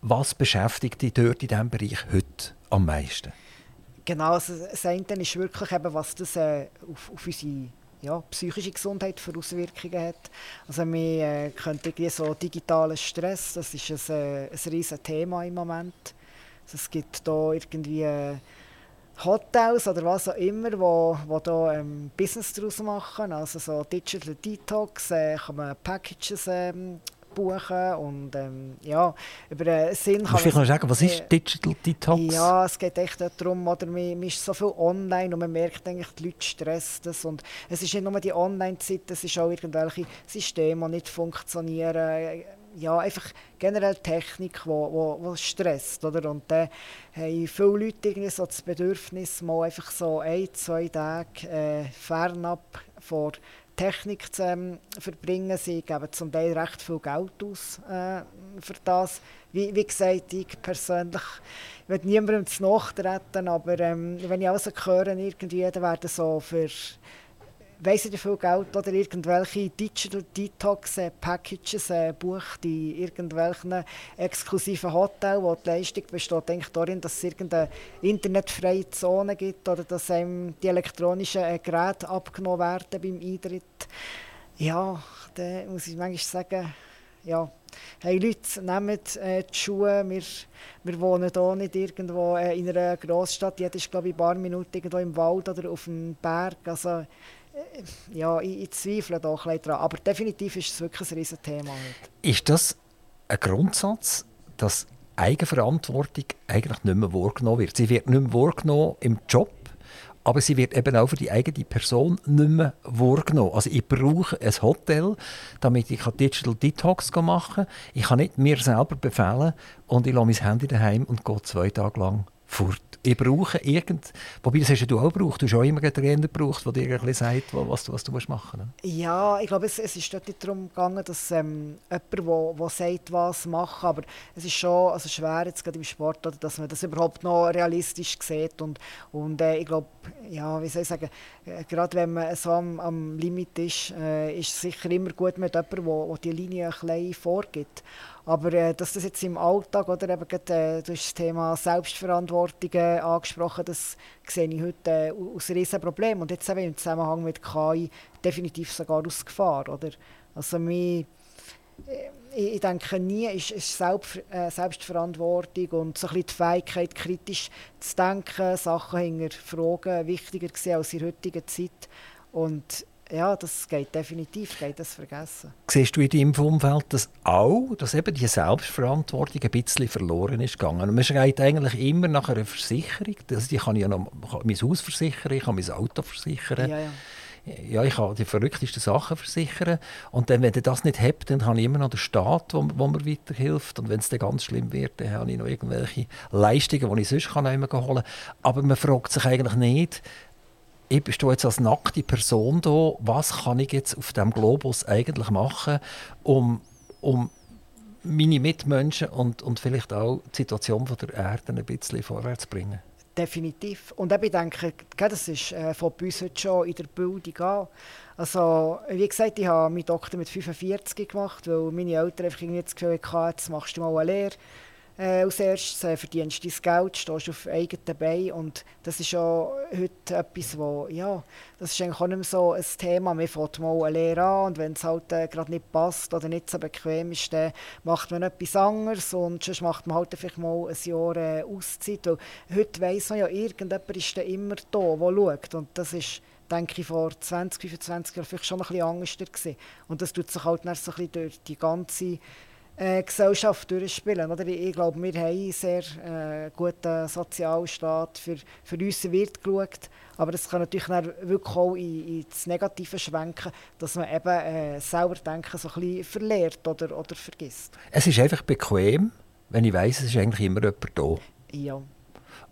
was beschäftigt dich dort in diesem Bereich heute am meisten? Genau, also das eine ist wirklich, eben, was das äh, auf, auf unsere ja, psychische Gesundheit für Auswirkungen hat. Also wir äh, können irgendwie so digitalen Stress, das ist ein, äh, ein riesiges Thema im Moment. Also es gibt da irgendwie äh, Hotels oder was auch immer, wo, wo da ähm, Business daraus machen. Also so Digital Detox, äh, kann man Packages ähm, buchen und ähm, ja, über den Sinn kann man... sagen, was ist Digital Detox? Ja, es geht echt darum, oder man, man ist so viel online und man merkt eigentlich, die Leute stressen das und es ist nicht nur die Online-Zeit, es ist auch irgendwelche Systeme, die nicht funktionieren, ja, einfach generell Technik, die wo, wo, wo stresst, oder? Und dann haben viele Leute irgendwie so das Bedürfnis, mal einfach so ein, zwei Tage äh, fernab vor Technik zu ähm, verbringen. Sie geben zum Teil recht viel Geld aus äh, für das. Wie, wie gesagt, ich persönlich ich will niemandem zu nachtreten, aber ähm, wenn ich alles höre, irgendwie, dann werden so für weiss ich viel Geld oder irgendwelche Digital Detox Packages äh, bucht in irgendwelchen exklusiven Hotels, wo die Leistung besteht. Eigentlich darin, dass es irgendeine internetfreie Zone gibt oder dass einem die elektronischen äh, Geräte abgenommen werden beim Eintritt. Ja, da muss ich manchmal sagen, ja, hey Leute, nehmt äh, die Schuhe, wir, wir wohnen hier nicht irgendwo äh, in einer Großstadt, jeder ist glaube ich ein paar Minuten irgendwo im Wald oder auf dem Berg, also ja, ich, ich zweifle da ein dran. Aber definitiv ist es wirklich ein riesiges Thema. Ist das ein Grundsatz, dass Eigenverantwortung eigentlich nicht mehr wahrgenommen wird? Sie wird nicht mehr wahrgenommen im Job, aber sie wird eben auch für die eigene Person nicht mehr wahrgenommen. Also ich brauche ein Hotel, damit ich Digital Detox machen kann. Ich kann nicht mir selber befehlen und ich lasse mein Handy daheim und gehe zwei Tage lang fort. Ich brauche irgend... Wobei, das hast du auch gebraucht. Du hast auch immer einen Trainer gebraucht, der dir ein sagt, was du, was du machen musst. Ne? Ja, ich glaube, es, es ist dort nicht darum gegangen, dass ähm, jemand, der sagt, was machen, aber es ist schon also schwer, jetzt gerade im Sport, dass man das überhaupt noch realistisch sieht. Und, und äh, ich glaube, ja, wie soll ich sagen, äh, gerade wenn man so am, am Limit ist, äh, ist es sicher immer gut mit jemandem, der die Linie ein bisschen vorgibt. Aber äh, dass das jetzt im Alltag, oder eben gerade, äh, du hast das Thema Selbstverantwortung äh, angesprochen, das sehe ich heute äh, als ein Problem. Und jetzt eben im Zusammenhang mit KI definitiv sogar aus Gefahr. Oder? Also mich, äh, ich denke, nie ist, äh, Selbstverantwortung und so die Fähigkeit, kritisch zu denken, Sachen hinterfragen, wichtiger als in der heutigen Zeit. Und ja, das geht definitiv, geht das vergessen. Siehst du in deinem Umfeld das auch, dass eben die Selbstverantwortung ein bisschen verloren ist gegangen? Man schreit eigentlich immer nach einer Versicherung. Also ich kann ja noch kann mein Haus versichern, ich kann mein Auto versichern. Ja, ja. Ja, ich kann die verrücktesten Sachen versichern. Und dann, wenn ihr das nicht habt, dann habe ich immer noch den Staat, wo, wo mir weiterhilft. Und wenn es dann ganz schlimm wird, dann habe ich noch irgendwelche Leistungen, die ich sonst kann holen kann. Aber man fragt sich eigentlich nicht, ich stehe jetzt als nackte Person da, was kann ich jetzt auf dem Globus eigentlich machen, um, um meine Mitmenschen und, und vielleicht auch die Situation der Erde ein bisschen vorwärts zu bringen? Definitiv. Und ich denke, das ist äh, von uns heute schon in der Bildung an. Also, wie gesagt, ich habe meinen Doktor mit 45 gemacht, weil meine Eltern einfach das Gefühl hatten, jetzt machst du mal eine Lehre äh, als erstes, äh, verdienst dein Geld, stehst auf eigenen Beinen und das ist ja heute etwas, wo, ja, das ist eigentlich auch nicht mehr so ein Thema. Man fängt mal eine Lehre an und wenn es halt äh, gerade nicht passt oder nicht so bequem ist, dann macht man etwas anderes und sonst macht man halt vielleicht mal ein Jahr äh, Auszeit. Weil heute weiss man ja, irgendjemand ist immer da, der schaut und das ist denke ich, vor 20, 25 Jahren vielleicht schon ein bisschen anders gewesen. Und das tut sich halt dann so ein bisschen durch die ganze äh, Gesellschaft durchspielen. Oder? Ich, glaube, wir haben einen sehr äh, guten Sozialstaat. Für, für uns wird geschaut. Aber das kann natürlich dann wirklich auch in, in das Negative schwenken, dass man eben äh, selber denken so ein bisschen verliert oder, oder vergisst. Es ist einfach bequem, wenn ich weiss, es ist eigentlich immer jemand da. Ja.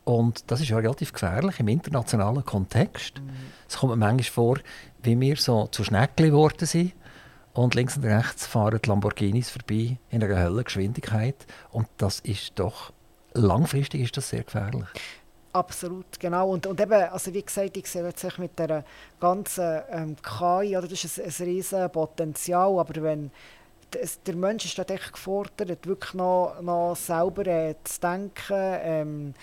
Und das ist ja relativ gefährlich im internationalen Kontext. Mhm. Es kommt mir manchmal vor, wie wir so zu Schneckli geworden sind. Und links und rechts fahren die Lamborghinis vorbei in einer Höllengeschwindigkeit. Und das ist doch, langfristig ist das sehr gefährlich. Absolut, genau. Und, und eben, also wie gesagt, ich sehe jetzt mit der ganzen ähm, KI, oder das ist ein, ein riesiges Potenzial, aber wenn der Mensch ist echt gefordert, wirklich noch, noch selber äh, zu denken, ähm,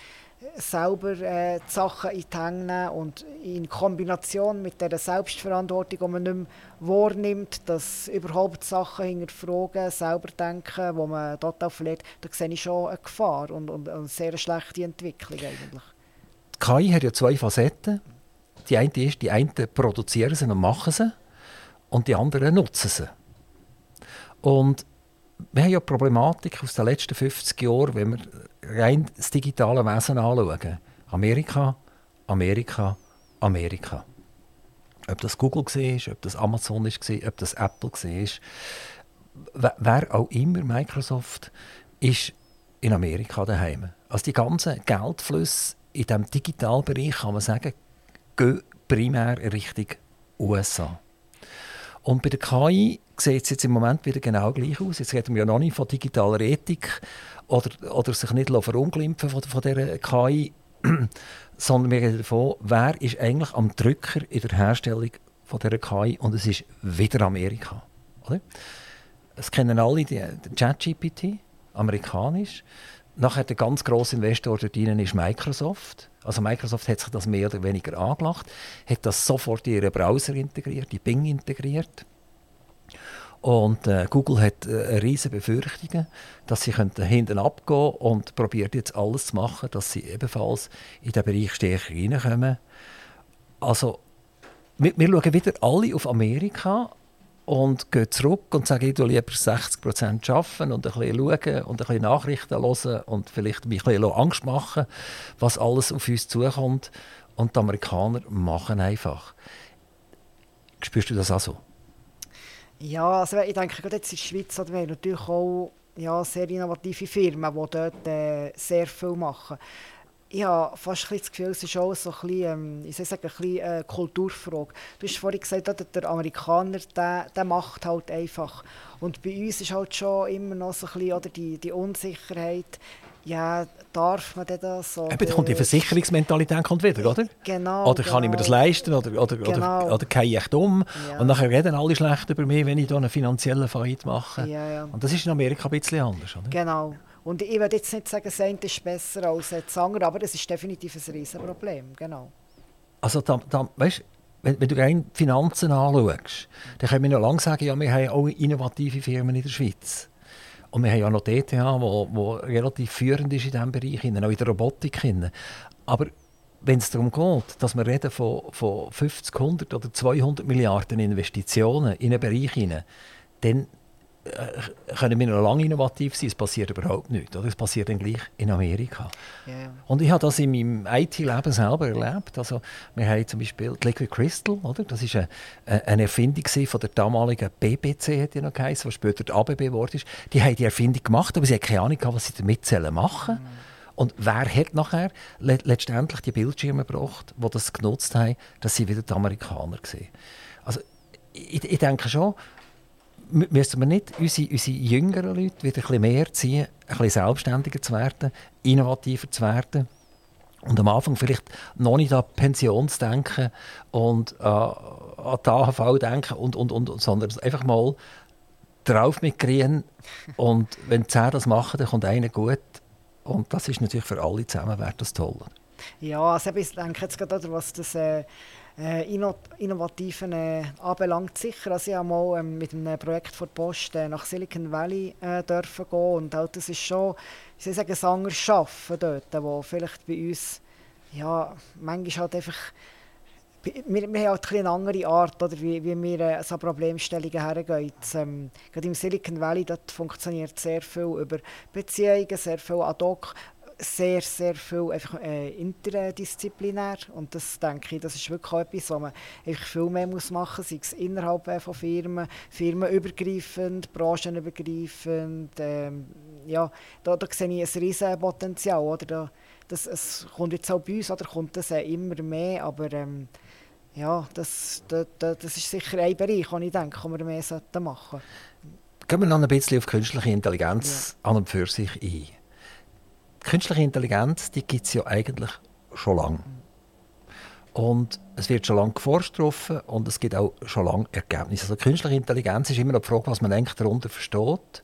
selber äh, die Sachen in die Hände nehmen und in Kombination mit der Selbstverantwortung, die man nicht mehr wahrnimmt, dass überhaupt Sachen hinterfragen, selber denken, wo man total verliert, da sehe ich schon eine Gefahr und, und eine sehr schlechte Entwicklung eigentlich. Die KI hat ja zwei Facetten. Die eine ist, die einen produzieren sie und machen sie und die anderen nutzen sie. Und wir haben ja die Problematik aus den letzten 50 Jahren, wenn wir rein das digitale Wesen anschauen. Amerika, Amerika, Amerika. Ob das Google war, ob das Amazon war, ob das Apple war. Wer auch immer, Microsoft, ist in Amerika daheim. Also die ganzen Geldflüsse in diesem Digitalbereich, kann man sagen, gehen primär Richtung USA. Und bei der KI sieht es jetzt im Moment wieder genau gleich aus. Jetzt reden wir ja noch nicht von digitaler Ethik oder, oder sich nicht verunglimpfen von, von dieser KI, [CLEARS THROAT] sondern wir reden davon, wer ist eigentlich am Drücker in der Herstellung von dieser KI und es ist wieder Amerika. Oder? Es kennen alle den ChatGPT, amerikanisch. Nachher der ganz grosse Investor dort ist Microsoft. Also Microsoft hat sich das mehr oder weniger angelacht, hat das sofort in ihren Browser integriert, in Bing integriert. Und äh, Google hat äh, riesige Befürchtungen, dass sie hinten abgehen und probiert jetzt alles zu machen, dass sie ebenfalls in den Bereich stärker reinkommen. Also wir, wir schauen wieder alle auf Amerika und gehen zurück und sagen, ich will lieber 60 Prozent arbeiten und ein bisschen schauen und ein bisschen Nachrichten hören und vielleicht mich ein bisschen Angst machen, was alles auf uns zukommt. Und die Amerikaner machen einfach. Spürst du das auch so? Ja, also ich denke, gerade jetzt in der Schweiz haben wir natürlich auch ja, sehr innovative Firmen, die dort äh, sehr viel machen. Ich habe fast das Gefühl, es ist auch so ein bisschen, ähm, ich sagen, ein bisschen äh, Kulturfrage. Du hast vorhin gesagt, der Amerikaner, der, der macht halt einfach. Und bei uns ist halt schon immer noch so ein bisschen oder die, die Unsicherheit, ja, darf man das? Oder? Eben, da kommt die Versicherungsmentalität kommt wieder, oder? Genau. Oder kann genau. ich mir das genau. leisten? Oder, oder, genau. oder, oder gehe ich echt um? Ja. Und nachher reden alle schlecht über mich, wenn ich da einen finanziellen Fight mache. Ja, ja. Und das ist in Amerika ein bisschen anders, oder? Genau. Und ich würde jetzt nicht sagen, das eine ist besser als das andere, aber es ist definitiv ein Riesenproblem, genau. Also, da, da, weißt, wenn, wenn du rein Finanzen anschaust, dann können wir noch lange sagen, ja, wir haben auch innovative Firmen in der Schweiz. Und wir haben ja noch die ETH, die relativ führend ist in diesem Bereich, auch in der Robotik. Aber wenn es darum geht, dass wir reden von, von 50, 100 oder 200 Milliarden Investitionen in einen Bereich hinein, dann können wir noch lange innovativ sein, es passiert überhaupt nichts. Oder? Es passiert dann gleich in Amerika. Yeah. Und ich habe das in meinem IT-Leben selber erlebt. Also, wir haben zum Beispiel Liquid Crystal, oder? das ist eine, eine Erfindung von der damaligen BBC, hat die noch geheißen, was später die ABB geworden ist. Die haben die Erfindung gemacht, aber sie haben keine Ahnung, was sie damit machen sollen. Mm. Und wer hat nachher le letztendlich die Bildschirme gebracht, die das genutzt haben, dass sie wieder die Amerikaner sehen. Also, ich, ich denke schon, müssen wir nicht unsere, unsere jüngeren Leute wieder ein bisschen mehr ziehen, ein bisschen selbstständiger zu werden, innovativer zu werden und am Anfang vielleicht noch nicht an Pensionsdenken und äh, an die AHV denken, und, und, und, sondern einfach mal drauf mitkriegen und wenn zehn das machen, dann kommt einer gut Und das ist natürlich für alle zusammen wäre das toll. Ja, also ich denke jetzt gerade, was das äh, äh, Innovativen äh, anbelangt, sicher. Also ich habe mal ähm, mit einem Projekt von Post äh, nach Silicon Valley äh, dürfen gehen und auch das ist schon, ich soll sagen, ein anderes Arbeiten dort, wo vielleicht bei uns, ja, manchmal halt einfach wir, wir haben halt eine andere Art, oder, wie, wie wir äh, so Problemstellungen hergehen. Ähm, gerade im Silicon Valley dort funktioniert sehr viel über Beziehungen, sehr viel ad hoc, sehr, sehr viel einfach, äh, interdisziplinär. Und das denke ich, das ist wirklich auch etwas, was man einfach viel mehr muss machen muss, sei es innerhalb äh, von Firmen, firmenübergreifend, branchenübergreifend. Ähm, ja, da, da sehe ich ein riesiges Potenzial. Oder? Da, das, es kommt jetzt auch bei uns, oder kommt das äh, immer mehr, aber ähm, ja, das, das, das ist sicher ein Bereich, wo ich denke, wo wir mehr machen sollten. Gehen wir noch ein bisschen auf künstliche Intelligenz ja. an und für sich ein. Künstliche Intelligenz gibt es ja eigentlich schon lange. Und es wird schon lange geforscht und es gibt auch schon lange Ergebnisse. Also künstliche Intelligenz ist immer noch die Frage, was man eigentlich darunter versteht.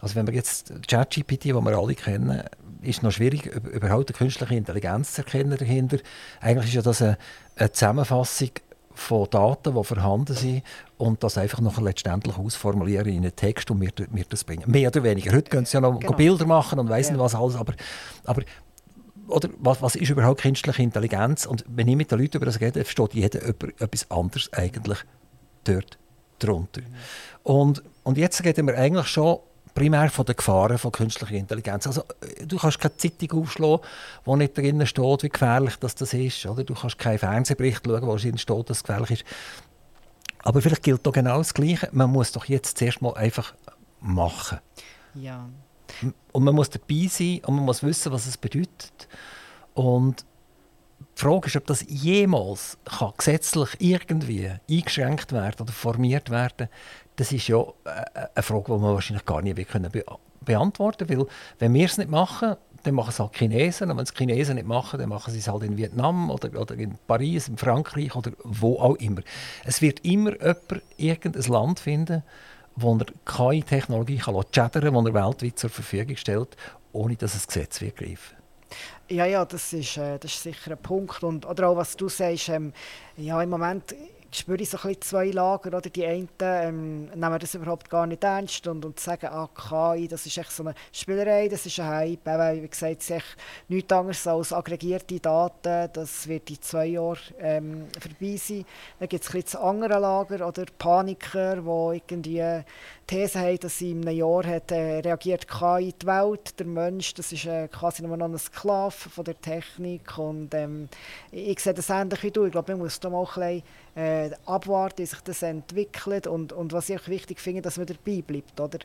Also wenn wir jetzt ChatGPT, die wir alle kennen, ist noch schwierig, überhaupt eine künstliche Intelligenz zu erkennen dahinter. Eigentlich ist ja das eine, eine Zusammenfassung von Daten, die vorhanden sind und das einfach noch letztendlich ausformulieren in einen Text und mir, mir das bringen. Mehr oder weniger. Heute können sie ja noch genau. Bilder machen und weiss ja. was alles, aber, aber oder was, was ist überhaupt künstliche Intelligenz? Und wenn ich mit den Leuten über das rede, versteht jeder etwas anderes eigentlich dort drunter. Mhm. Und, und jetzt reden wir eigentlich schon primär von den Gefahren von künstlicher Intelligenz. Also, äh, du kannst keine Zeitung aufschlagen, wo nicht drinnen steht, wie gefährlich das, das ist. Oder? Du kannst keinen Fernsehbericht schauen, wo drin steht, dass es gefährlich ist. Aber vielleicht gilt doch genau das Gleiche. Man muss doch jetzt zuerst mal einfach machen. Ja. Und man muss dabei sein und man muss wissen, was es bedeutet. Und die Frage ist, ob das jemals kann gesetzlich irgendwie eingeschränkt werden oder formiert werden das ist ja äh, eine Frage, die man wahrscheinlich gar nicht be beantworten kann. Weil, wenn wir es nicht machen, dann machen es halt Chinesen. Und wenn es Chinesen nicht machen, dann machen sie es halt in Vietnam oder, oder in Paris, in Frankreich oder wo auch immer. Es wird immer jemand irgendein Land finden, wo er keine Technologie kann schädern kann, die er weltweit zur Verfügung stellt, ohne dass es Gesetz wird greifen. Ja, ja, das ist, äh, das ist sicher ein Punkt. Und, oder auch was du sagst, ähm, ja, im Moment spüre ich so zwei Lager. Oder? Die einen ähm, nehmen das überhaupt gar nicht ernst und, und sagen, ah, KI, das ist echt so eine Spielerei, das ist ein Hype. Eben, wie gesagt, es ist nichts anderes als aggregierte Daten. Das wird in zwei Jahren ähm, vorbei sein. Dann gibt es das andere Lager oder Paniker, die irgendwie These haben, dass in einem Jahr hat, äh, reagiert KI die Welt. Der Mensch, das ist äh, quasi nur noch ein Sklave von der Technik. Und ähm, ich, ich sehe das ähnlich wie du. Ich glaube, man muss da mal ein bisschen äh, abwarten, wie sich das entwickelt und, und was ich auch wichtig finde, dass man dabei bleibt. Oder?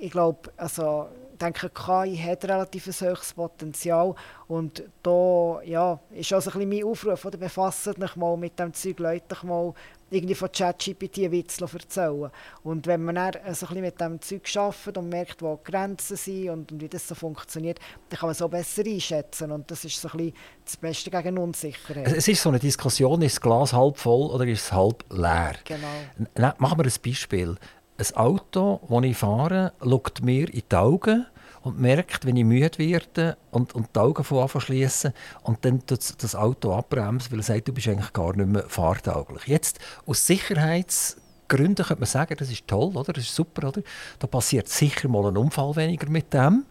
Ich glaube, also, denke, KI hat relativ ein hohes Potenzial und da ja, ist also ein bisschen mein Aufruf, oder befasst euch mal mit dem Zeug, Leute mal irgendwie von ChatGPT einen Witz erzählen. Und wenn man dann so ein bisschen mit dem Zeug arbeitet und merkt, wo die Grenzen sind und, und, wie das so funktioniert, dann kann man so besser einschätzen. Und das ist so ein bisschen das Beste gegen Unsicherheit. Es ist so eine Diskussion, ist das Glas halb voll oder ist es halb leer? Genau. Machen wir ein Beispiel. Ein Auto, das ich fahre, schaut mir in die Augen und merkt, wenn ich müde werde und, und die Augen von schließen und dann das, das Auto abbremst, weil er sagt, du bist eigentlich gar nicht mehr fahrtauglich. Jetzt, aus Sicherheitsgründen könnte man sagen, das ist toll, oder? das ist super, oder? da passiert sicher mal ein Unfall weniger mit dem.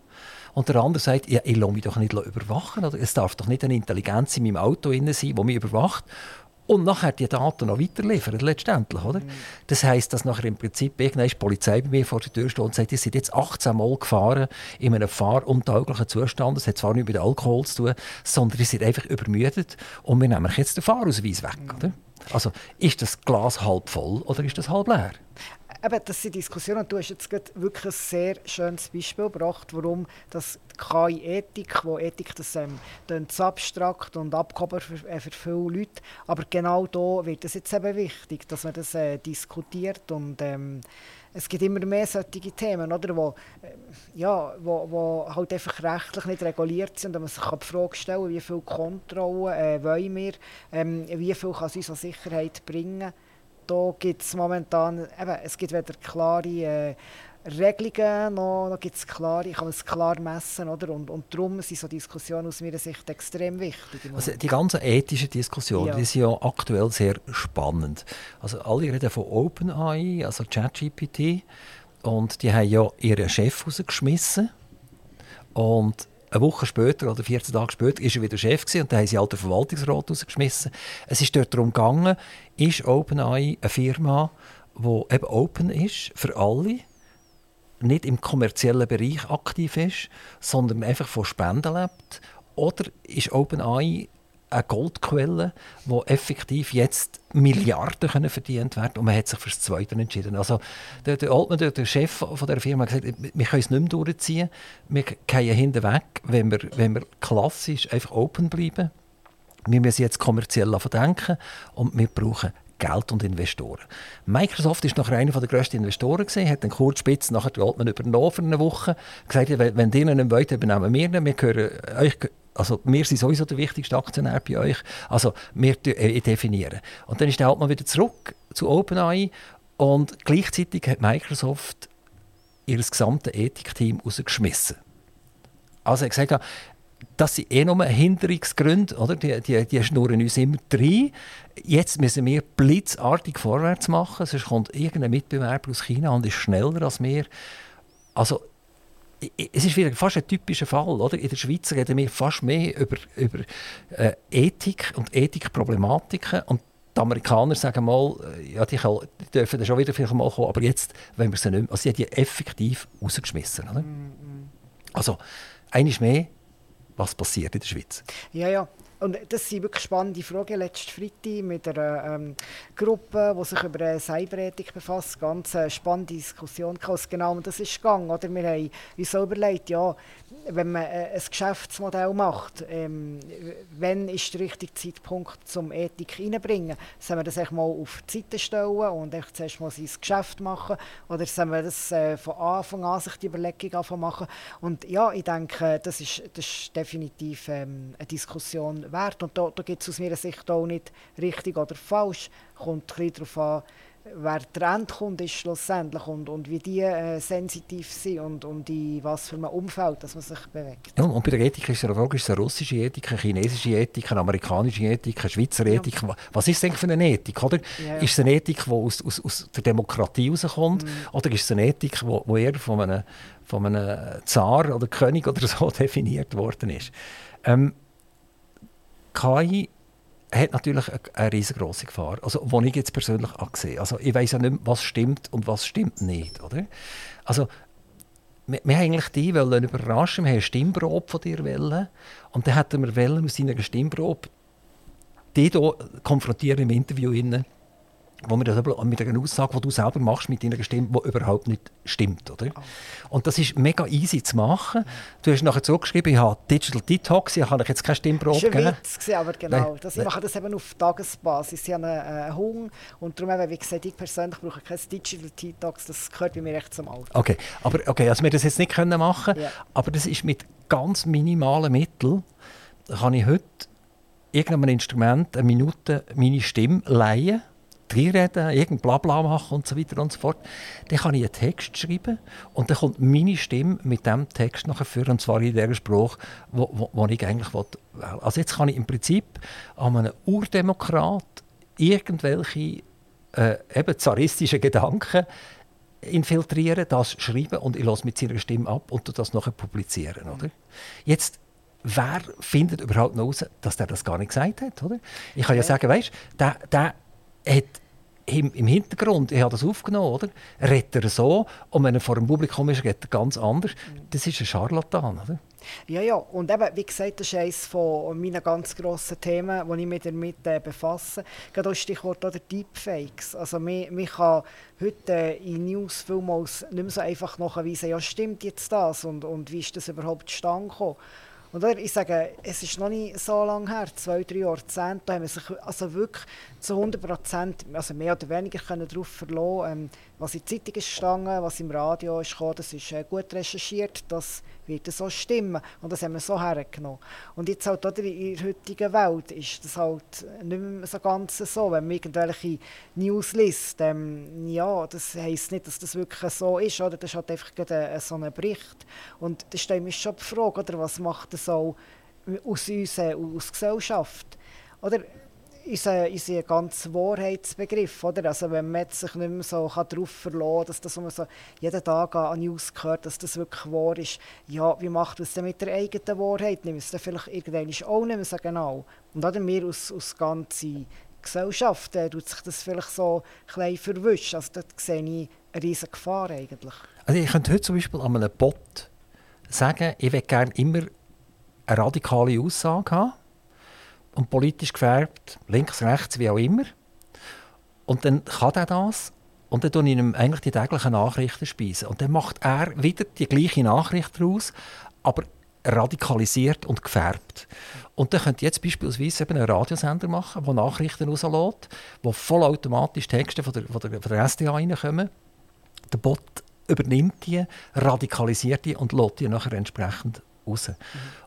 Und der andere sagt, ja, ich lasse mich doch nicht überwachen. Oder? Es darf doch nicht eine Intelligenz in meinem Auto sein, die mich überwacht und nachher die Daten noch weiterliefern, letztendlich, oder? Mhm. Das heisst, dass nachher im Prinzip irgendwann die Polizei bei mir vor der Tür steht und sagt, ihr seid jetzt 18 Mal gefahren in einem fahruntauglichen Zustand. Das hat zwar nichts mit Alkohol zu tun, sondern ihr seid einfach übermüdet und wir nehmen jetzt den Fahrausweis weg, mhm. oder? Also, ist das Glas halb voll oder ist das halb leer? Eben, das sind Diskussionen. Du hast jetzt wirklich ein sehr schönes Beispiel gebracht, warum das KI-Ethik, wo Ethik das ähm, abstrakt und abgehoben für, äh, für viele Leute, aber genau da wird es jetzt eben wichtig, dass man das äh, diskutiert und ähm, es gibt immer mehr solche Themen, oder, wo, äh, ja, wo, wo halt einfach rechtlich nicht reguliert sind und man sich die Frage stellen wie viel Kontrollen äh, wollen wir, ähm, wie viel kann es uns an Sicherheit bringen da gibt es momentan, eben, es gibt weder klare äh, Regelungen, noch, noch gibt's klar, ich kann es klar messen. Oder? Und, und darum sind so Diskussionen aus meiner Sicht extrem wichtig. Also die ganzen ethischen Diskussionen Ja. die sind ja aktuell sehr spannend. Also alle reden von OpenAI, also ChatGPT. Und die haben ja ihren Chef rausgeschmissen. Und eine Woche später oder 14 Tage später ist er wieder Chef gewesen, und dann haben sie halt den Verwaltungsrat rausgeschmissen. Es ist dort darum gegangen, ist OpenAI eine Firma, die eben open ist für alle, nicht im kommerziellen Bereich aktiv ist, sondern einfach von Spenden lebt? Oder ist OpenAI eine Goldquelle, wo effektiv jetzt Milliarden können verdient werden und man hat sich für das Zweite entschieden. Also der, der Altman, der, der Chef von der Firma, hat gesagt, wir können es nicht mehr durchziehen, wir gehen hinten weg, wenn wir, wenn wir klassisch einfach open bleiben. Wir müssen jetzt kommerziell denken und wir brauchen Geld und Investoren. Microsoft ist nachher einer der grössten Investoren gewesen, hat den Kurt Spitz nachher die Altman übernommen für eine Woche, gesagt, wenn, wenn ihr nicht wollt, übernehmen wir ihn, wir gehören euch, also wir sind sowieso der wichtigste Aktionär bei euch, also wir äh, definieren. Und dann ist der Altman wieder zurück zu OpenAI und gleichzeitig hat Microsoft ihr gesamtes Ethikteam rausgeschmissen. Also er gesagt, das sind eh nur Hinderungsgründe, oder? Die, die, die schnurren uns immer rein. Jetzt müssen wir blitzartig vorwärts machen, sonst kommt irgendein Mitbewerber aus China und ist schneller als wir. Also, es ist wieder fast ein typischer Fall. Oder? In der Schweiz reden wir fast mehr über, über äh, Ethik und Ethikproblematiken. Und die Amerikaner sagen mal, äh, ja, die, kann, die dürfen schon wieder vielleicht mal kommen, aber jetzt wollen wir sie nicht mehr. Also, sie haben die effektiv rausgeschmissen. Oder? Also, eines mehr, was passiert in der Schweiz? Ja, ja. Und das sind wirklich spannende Fragen. Letzten Freitag mit einer ähm, Gruppe, die sich über äh, Cyberethik befasst. Ganz äh, spannende Diskussion. gehabt, was genau um das ist gegangen. Oder? Wir haben uns überlegt, ja, wenn man äh, ein Geschäftsmodell macht, ähm, wann ist der richtige Zeitpunkt zum Ethik reinbringen? Sollen wir das echt mal auf die Seite stellen und echt zuerst mal sein Geschäft machen? Oder sollen wir das äh, von Anfang an sich die Überlegung machen? Und ja, ich denke, das ist, das ist definitiv ähm, eine Diskussion wert. Und da, da gibt es aus meiner Sicht auch nicht richtig oder falsch. Kommt ein bisschen darauf an, wer der Endkunde ist schlussendlich und, und wie die äh, sensitiv sind und, und in was für einem Umfeld dass man sich bewegt. Ja, und bei der Ethik ist es ja Frage, ist es eine russische Ethik, eine chinesische Ethik, eine amerikanische Ethik, eine Schweizer. Ethik? Wa- Was ist es eigentlich für eine Ethik? Oder? Ja. Ist es eine Ethik, die aus, aus, aus der Demokratie herauskommt? Oder ist es eine Ethik, die, die eher von einem, von einem Zar oder König oder so [LAUGHS] definiert worden ist? Ähm, KI hat natürlich eine, riesengroße Gefahr, also, die ich jetzt persönlich auch sehe. Also, ich weiß ja nicht, was stimmt und was stimmt nicht. Oder? Also, wir, wir haben eigentlich die wollen überraschen, wir haben eine Stimmprobe von dir wollen. Und dann hätten wir wollen aus deiner Stimmprobe die hier konfrontieren im Interview, innen, wo wir das mit einer Aussage, die du selber machst, mit deiner Stimme, die überhaupt nicht stimmt. Oder? Und das ist mega easy zu machen. Du hast nachher zurückgeschrieben, ich habe Digital Detox, ich habe jetzt keine Stimmprobe Das war gegeben. Witz, gewesen, aber genau. Das, ich mache das eben auf Tagesbasis. Ich habe einen, äh, einen Hunger und darum, eben, wie gesagt, ich persönlich brauche kein Digital Detox. Das gehört bei mir echt zum Alltag. Okay, aber okay, also wir das jetzt nicht können machen, Ja. aber das ist mit ganz minimalen Mitteln kann ich heute irgendeinem Instrument eine Minute meine Stimme leihen, reinreden, irgendein Blabla machen und so weiter und so fort. Dann kann ich einen Text schreiben und dann kommt meine Stimme mit dem Text nachher für und zwar in der Spruch, wo, wo, wo ich eigentlich will. Also jetzt kann ich im Prinzip an einem Urdemokrat irgendwelche äh, eben zaristische Gedanken infiltrieren, das schreiben und ich lasse mit seiner Stimme ab und das nachher publizieren. Oder? Jetzt, wer findet überhaupt noch raus, dass der das gar nicht gesagt hat? Oder? Ich kann ja Ja. sagen, weißt der, der hat im, Hintergrund, ich habe das aufgenommen, oder? redet er so und wenn er vor dem Publikum ist, redet er ganz anders. Das ist ein Scharlatan. Oder? Ja, ja. Und eben, wie gesagt, das ist eines von meinen ganz grossen Themen, die ich mich damit äh, befasse. Gerade auch Stichwort oder Deepfakes. Also man kann heute äh, in News vielmals nicht mehr so einfach nachweisen, ja stimmt jetzt das und, und wie ist das überhaupt zustande gekommen. Und ich sage, es ist noch nicht so lange her, zwei, drei Jahrzehnte, da haben wir sich also wirklich zu 100 Prozent, also mehr oder weniger können darauf verlassen, ähm, was in der Zeitung ist was im Radio ist gekommen, das ist äh, gut recherchiert, das wird so stimmen. Und das haben wir so hergenommen. Und jetzt halt oder, in der heutigen Welt ist das halt nicht mehr so ganz so. Wenn man irgendwelche News liest, ähm, ja, das heisst nicht, dass das wirklich so ist. Oder? Das ist halt einfach ein, so ein Bericht. Und da stellt mich schon die Frage, oder, was macht das auch aus uns, äh, aus Gesellschaft? Oder unser, unser ganzer Wahrheitsbegriff. Oder? Also wenn man sich nicht mehr so darauf verlassen kann, dass das man so jeden Tag an News hört, dass das wirklich wahr ist, ja, wie macht man es denn mit der eigenen Wahrheit? Nehmen wir es dann vielleicht irgendwann auch nicht mehr so genau. Und oder wir aus, aus ganzer Gesellschaft äh, tut sich das vielleicht so ein verwischen. Also dort sehe ich eine riesige Gefahr eigentlich. Also ich könnte heute zum Beispiel an einem Bot sagen, ich will gerne immer eine radikale Aussage haben und politisch gefärbt, links, rechts, wie auch immer. Und dann kann er das und dann tun ich ihm eigentlich die täglichen Nachrichten speisen. Und dann macht er wieder die gleiche Nachricht daraus, aber radikalisiert und gefärbt. Und dann könnt ihr jetzt beispielsweise eben einen Radiosender machen, der Nachrichten rauslässt, wo vollautomatisch Texte von der, von der, von der SDA reinkommen. Der Bot übernimmt die, radikalisiert die und lädt die nachher entsprechend raus. Mhm.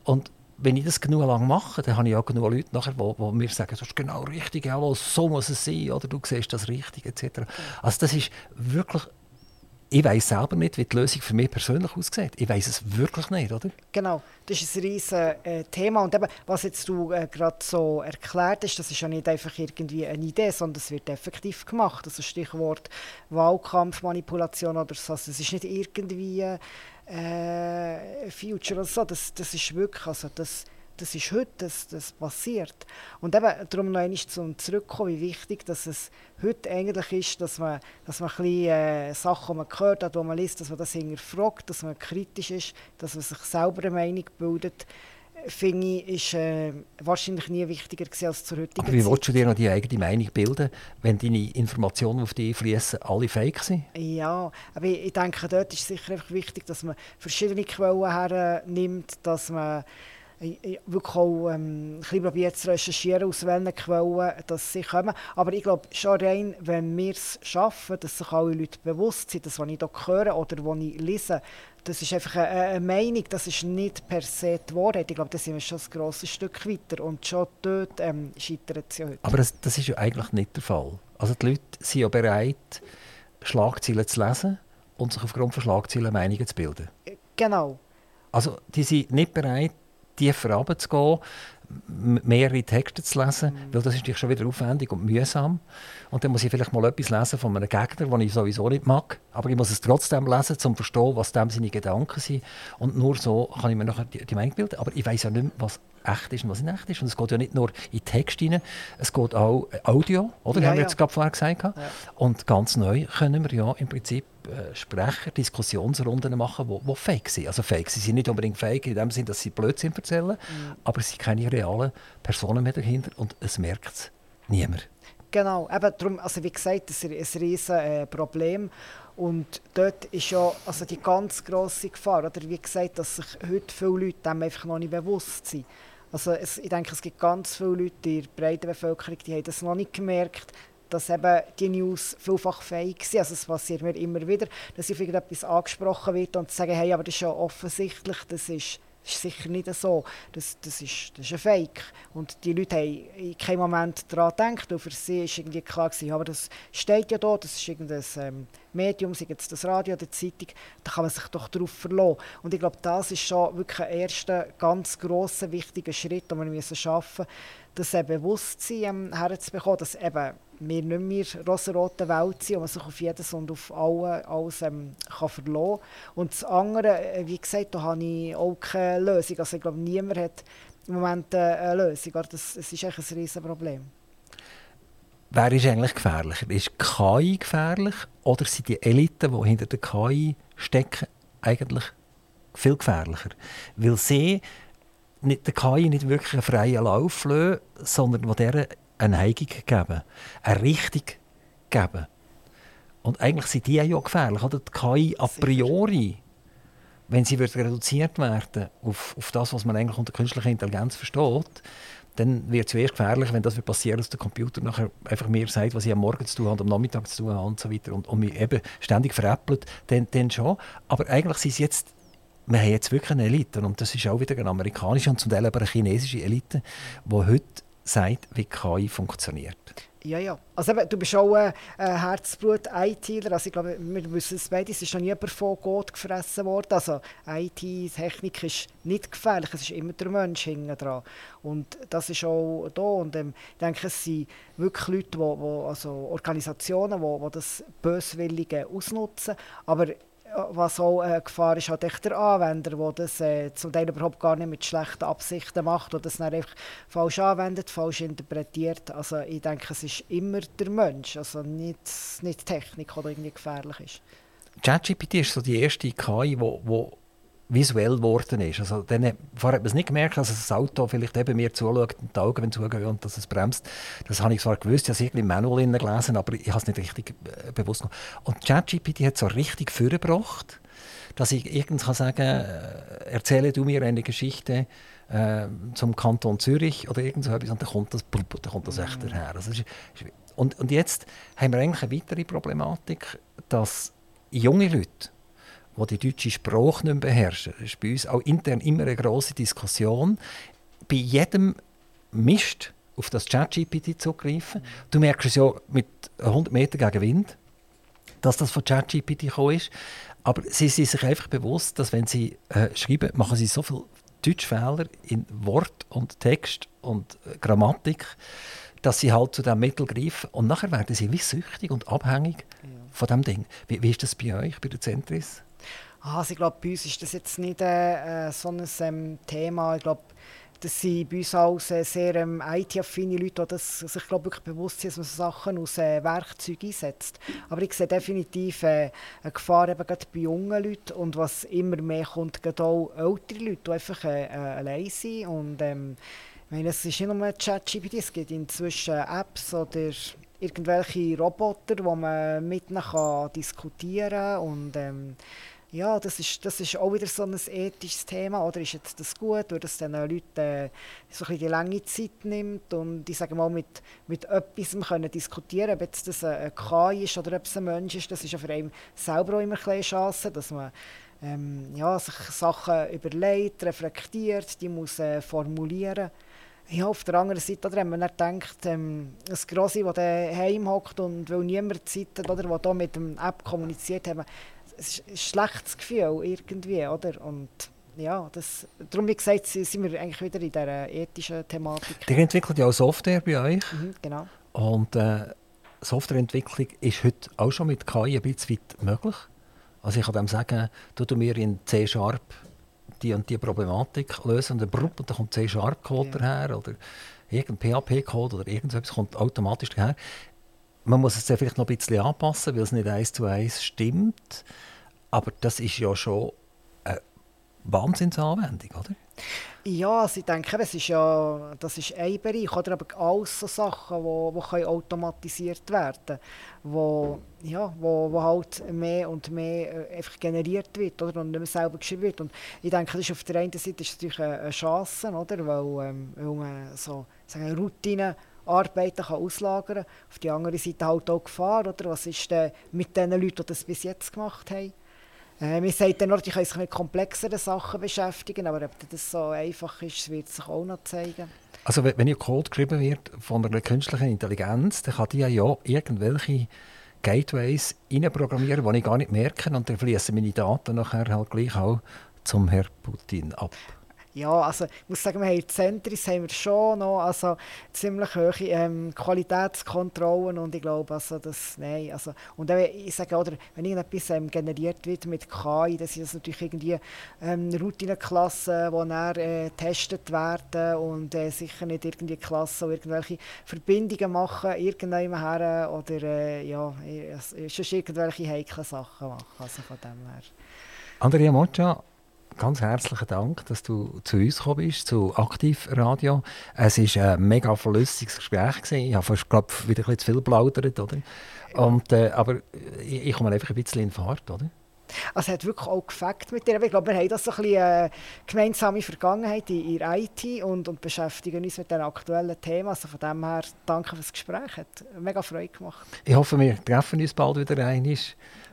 Und wenn ich das genug lang mache, dann habe ich auch genug Leute, nachher, die, die mir sagen, das ist genau richtig, ja, so muss es sein, oder du siehst das richtig, etc. Also das ist wirklich, ich weiß selber nicht, wie die Lösung für mich persönlich aussieht. Ich weiß es wirklich nicht, oder? Genau, das ist ein riesiges äh, Thema. Und eben, was jetzt du äh, gerade so erklärt hast, das ist ja nicht einfach irgendwie eine Idee, sondern es wird effektiv gemacht. Also Stichwort Wahlkampfmanipulation oder so. Also es ist nicht irgendwie äh, Future oder so. Das, das ist wirklich, also das, das ist heute, das, das passiert. Und eben, darum noch einmal zum Zurückkommen, wie wichtig dass es heute eigentlich ist, dass man, dass man ein bisschen, äh, Sachen, die man gehört hat, die man liest, dass man das hinterfragt, dass man kritisch ist, dass man sich selber eine Meinung bildet finde ich, ist äh, wahrscheinlich nie wichtiger als zur heutigen Aber wie willst du dir noch die eigene Meinung bilden, wenn deine Informationen auf dich fließen, alle fake sind? Ja, aber ich, ich denke, dort ist sicher einfach wichtig, dass man verschiedene Quellen hernimmt, dass man wirklich auch ähm, ein bisschen zu recherchieren, aus welchen Quellen dass sie kommen. Aber ich glaube, schon rein, wenn wir es schaffen, dass sich alle Leute bewusst sind, dass was ich hier höre oder was ich lese, das ist einfach eine, eine, Meinung, das ist nicht per se die Wahrheit. Ich glaube, da sind wir schon ein grosses Stück weiter und schon dort ähm, scheitert es ja heute. Aber das, das ist ja eigentlich nicht der Fall. Also die Leute sind ja bereit, Schlagzeilen zu lesen und sich aufgrund von Schlagzeilen Meinungen zu bilden. Genau. Also die sind nicht bereit, tiefer runterzugehen, mehrere Texte zu lesen, mhm. weil das ist schon wieder aufwendig und mühsam. Und dann muss ich vielleicht mal etwas lesen von einem Gegner, den ich sowieso nicht mag, aber ich muss es trotzdem lesen, um zu verstehen, was dem seine Gedanken sind. Und nur so kann ich mir nachher die, die Meinung bilden. Aber ich weiß ja nicht mehr, was echt ist und was nicht echt ist. Und es geht ja nicht nur in Text hinein, es geht auch Audio, oder? Ja, haben wir ja. jetzt gerade vorher gesagt. Ja. Und ganz neu können wir ja im Prinzip äh, Sprecher Diskussionsrunden machen, die, die fake sind. Also fake, sie sind nicht unbedingt fake in dem Sinne, dass sie Blödsinn erzählen, mhm. aber es sind keine realen Personen mehr dahinter und es merkt es niemand. Genau, eben darum, also wie gesagt, das ist ein riesiges äh, Problem. Und dort ist ja also die ganz grosse Gefahr, oder wie gesagt, dass sich heute viele Leute dem einfach noch nicht bewusst sind. Also es, ich denke, es gibt ganz viele Leute in der breiten Bevölkerung, die haben das noch nicht gemerkt, dass eben die News vielfach fake sind. Also es passiert mir immer wieder, dass auf irgendetwas angesprochen wird und sagen, hey, aber das ist ja offensichtlich, das ist ist sicher nicht so. Das, das, ist, das ist ein Fake. Und die Leute haben in keinem Moment daran gedacht. Und für sie war irgendwie klar, gewesen, aber das steht ja da, das ist irgendein ähm, Medium, sei es das Radio oder die Zeitung, da kann man sich doch darauf verlassen. Und ich glaube, das ist schon wirklich ein erster ganz grosser, wichtiger Schritt, den wir müssen schaffen müssen, das Bewusstsein ähm, herzubekommen, dass eben wir nicht mehr rosarote Welt sind und man sich auf jedes und auf alle, alles ähm, kann verlassen kann. Und das andere, äh, wie gesagt, da habe ich auch keine Lösung. Also ich glaube, niemand hat im Moment äh, eine Lösung. Das, das ist echt ein riesiges Problem. Wer ist eigentlich gefährlicher? Ist KI gefährlich oder sind die Eliten, die hinter der KI stecken, eigentlich viel gefährlicher? Weil sie nicht, der KI nicht wirklich einen freien Lauf lassen, sondern wo der eine Neigung geben, eine Richtung geben. Und eigentlich sind die ja gefährlich. Oder? Die KI a priori wenn sie wird reduziert werden auf, auf das, was man eigentlich unter künstlicher Intelligenz versteht, dann wird es zuerst gefährlich, wenn das wird passieren, dass der Computer nachher einfach mir sagt, was ich am Morgen zu tun habe, am Nachmittag zu tun habe und so weiter und, und mich eben ständig veräppelt, dann, dann schon. Aber eigentlich sind es jetzt wir haben jetzt wirklich eine Elite und das ist auch wieder eine amerikanische und zum Teil aber eine chinesische Elite, die heute sagt, wie KI funktioniert. Ja, ja. Also eben, du bist auch ein Herzblut-ITler. Also ich glaube, wir wissen es beide, es ist noch nie jemand von Gott gefressen worden. Also IT-Technik ist nicht gefährlich, es ist immer der Mensch hinten dran. Und das ist auch da. Und ähm, ich denke, es sind wirklich Leute, wo, wo, also Organisationen, die wo, wo das Böswillige ausnutzen. Aber was auch eine Gefahr ist, echt der Anwender, der das äh, zum Teil überhaupt gar nicht mit schlechten Absichten macht oder das dann einfach falsch anwendet, falsch interpretiert. Also ich denke, es ist immer der Mensch, also nicht, nicht die Technik, die irgendwie gefährlich ist. ChatGPT ist so die erste KI, wo visuell geworden ist. Also dann, vorher hat man es nicht gemerkt, dass das Auto vielleicht eben mir zuschaut und die Augen zugehen und dass es bremst. Das habe ich zwar gewusst, ich habe es irgendwie im Manual gelesen, aber ich habe es nicht richtig äh, bewusst gemacht. Und ChatGPT hat so richtig vorgebracht, dass ich irgendwann kann sagen äh, erzähle du mir eine Geschichte äh, zum Kanton Zürich oder irgend so etwas und dann kommt das, dann kommt das echt mhm. daher. Also und, und jetzt haben wir eigentlich eine weitere Problematik, dass junge Leute die die deutsche Sprache nicht mehr beherrschen. Das ist bei uns auch intern immer eine große Diskussion. Bei jedem Mist auf das ChatGPT zugreifen. Du merkst es ja mit 100 Metern gegen Wind, dass das von ChatGPT gekommen ist. Aber sie sind sich einfach bewusst, dass wenn sie äh, schreiben, machen sie so viele Deutschfehler in Wort und Text und äh, Grammatik, dass sie halt zu diesem Mittel greifen. Und nachher werden sie wie süchtig und abhängig ja. von dem Ding. Wie, wie ist das bei euch, bei der Centris? Also ich glaube, bei uns ist das jetzt nicht äh, äh so ein ähm, Thema. Ich glaube, das sind bei uns auch sehr, ähm, IT-affine Leute, die sich glaub, wirklich bewusst sind, dass man so Sachen aus äh, Werkzeugen einsetzt. Aber ich sehe definitiv äh, eine Gefahr eben gerade bei jungen Leuten und was immer mehr kommt, gerade auch ältere Leute, die einfach äh, äh, allein sind. Und, ähm, ich meine, es ist nicht nur ChatGPT, es gibt inzwischen Apps oder irgendwelche Roboter, wo man mit ihnen diskutieren kann. Ja, das ist, das ist auch wieder so ein ethisches Thema. Oder ist jetzt das gut, weil das den Leuten äh, so ein die lange Zeit nimmt und ich sage mal, mit, mit etwas können diskutieren ob jetzt das ein KI ist oder ob es ein Mensch ist, das ist ja für einen selber auch immer eine Chance, dass man ähm, ja, sich Sachen überlegt, reflektiert, die muss äh, formulieren ja, auf der anderen Seite, oder, wenn man dann denkt, ähm, ein Grossi, der daheim hockt und will niemand Zeit hat, oder, der hier mit dem App kommuniziert, haben, es ist ein schlechtes Gefühl irgendwie, oder? Und ja, das, darum, wie gesagt, sind wir eigentlich wieder in dieser ethischen Thematik. Ihr entwickelt ja auch Software bei euch. Mhm, genau. Und äh, Softwareentwicklung ist heute auch schon mit KI ein bisschen weit möglich. Also ich kann dem sagen, du mir in C-Sharp die und die Problematik lösen und dann, brupp, und dann kommt C-Sharp-Code ja. daher oder irgendein PHP-Code oder irgendetwas kommt automatisch daher man muss es ja vielleicht noch ein bisschen anpassen, weil es nicht eins zu eins stimmt. Aber das ist ja schon eine Wahnsinnsanwendung, oder? Ja, also ich denke, das ist ja das ist ein Bereich, oder aber alles so Sachen, die wo, automatisiert werden wo, ja, wo, wo halt mehr und mehr äh, einfach generiert wird oder, und nicht mehr selber geschrieben wird. Und ich denke, das ist auf der einen Seite ist natürlich eine, Chance, oder, weil, ähm, weil man so sagen, Routinen Arbeiten kann auslagern kann. Auf die andere Seite halt auch Gefahr. Oder? Was ist denn mit den Leuten, die das bis jetzt gemacht haben? Äh, man sagt dann die können sich mit komplexeren Sachen beschäftigen, aber ob das so einfach ist, wird sich auch noch zeigen. Also wenn ihr Code geschrieben wird von einer künstlichen Intelligenz, dann kann die ja irgendwelche Gateways programmieren, die ich gar nicht merke und dann fließen meine Daten nachher halt gleich auch zum Herrn Putin ab. Ja, also ich muss sagen, wir haben Zentris haben wir schon noch, also ziemlich hohe ähm, Qualitätskontrollen und ich glaube, also das, nein, also und dann, ich sage, oder, wenn irgendetwas ähm, generiert wird mit KI, dann sind das natürlich irgendwie ähm, Routineklassen, die dann äh, getestet werden und äh, sicher nicht irgendwie Klassen, die irgendwelche Verbindungen machen, irgendjemand her oder äh, ja, sonst irgendwelche heiklen Sachen machen, also von dem her. Andrea Moccia, ganz herzlichen Dank, dass du zu uns gekommen bist, zu Aktivradio. Es war ein mega verlustiges Gespräch. Gewesen. Ich habe fast, glaub, wieder ein bisschen zu viel plaudert. Oder? Und, äh, aber ich, ich komme einfach ein bisschen in Fahrt. Oder? Also es hat wirklich auch gefällt mit dir. Ich glaube, wir haben das so ein bisschen äh, gemeinsame Vergangenheit in, in IT und, und beschäftigen uns mit den aktuellen Themen. Also von dem her, danke für das Gespräch. Hat mega Freude gemacht. Ich hoffe, wir treffen uns bald wieder ein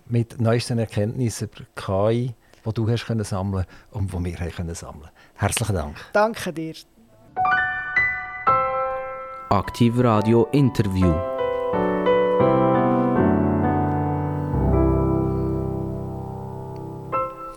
mit neuesten Erkenntnissen über KI, die du hast können sammeln und die wir haben können sammeln. Herzlichen Dank. Danke dir. Aktiv Radio Interview.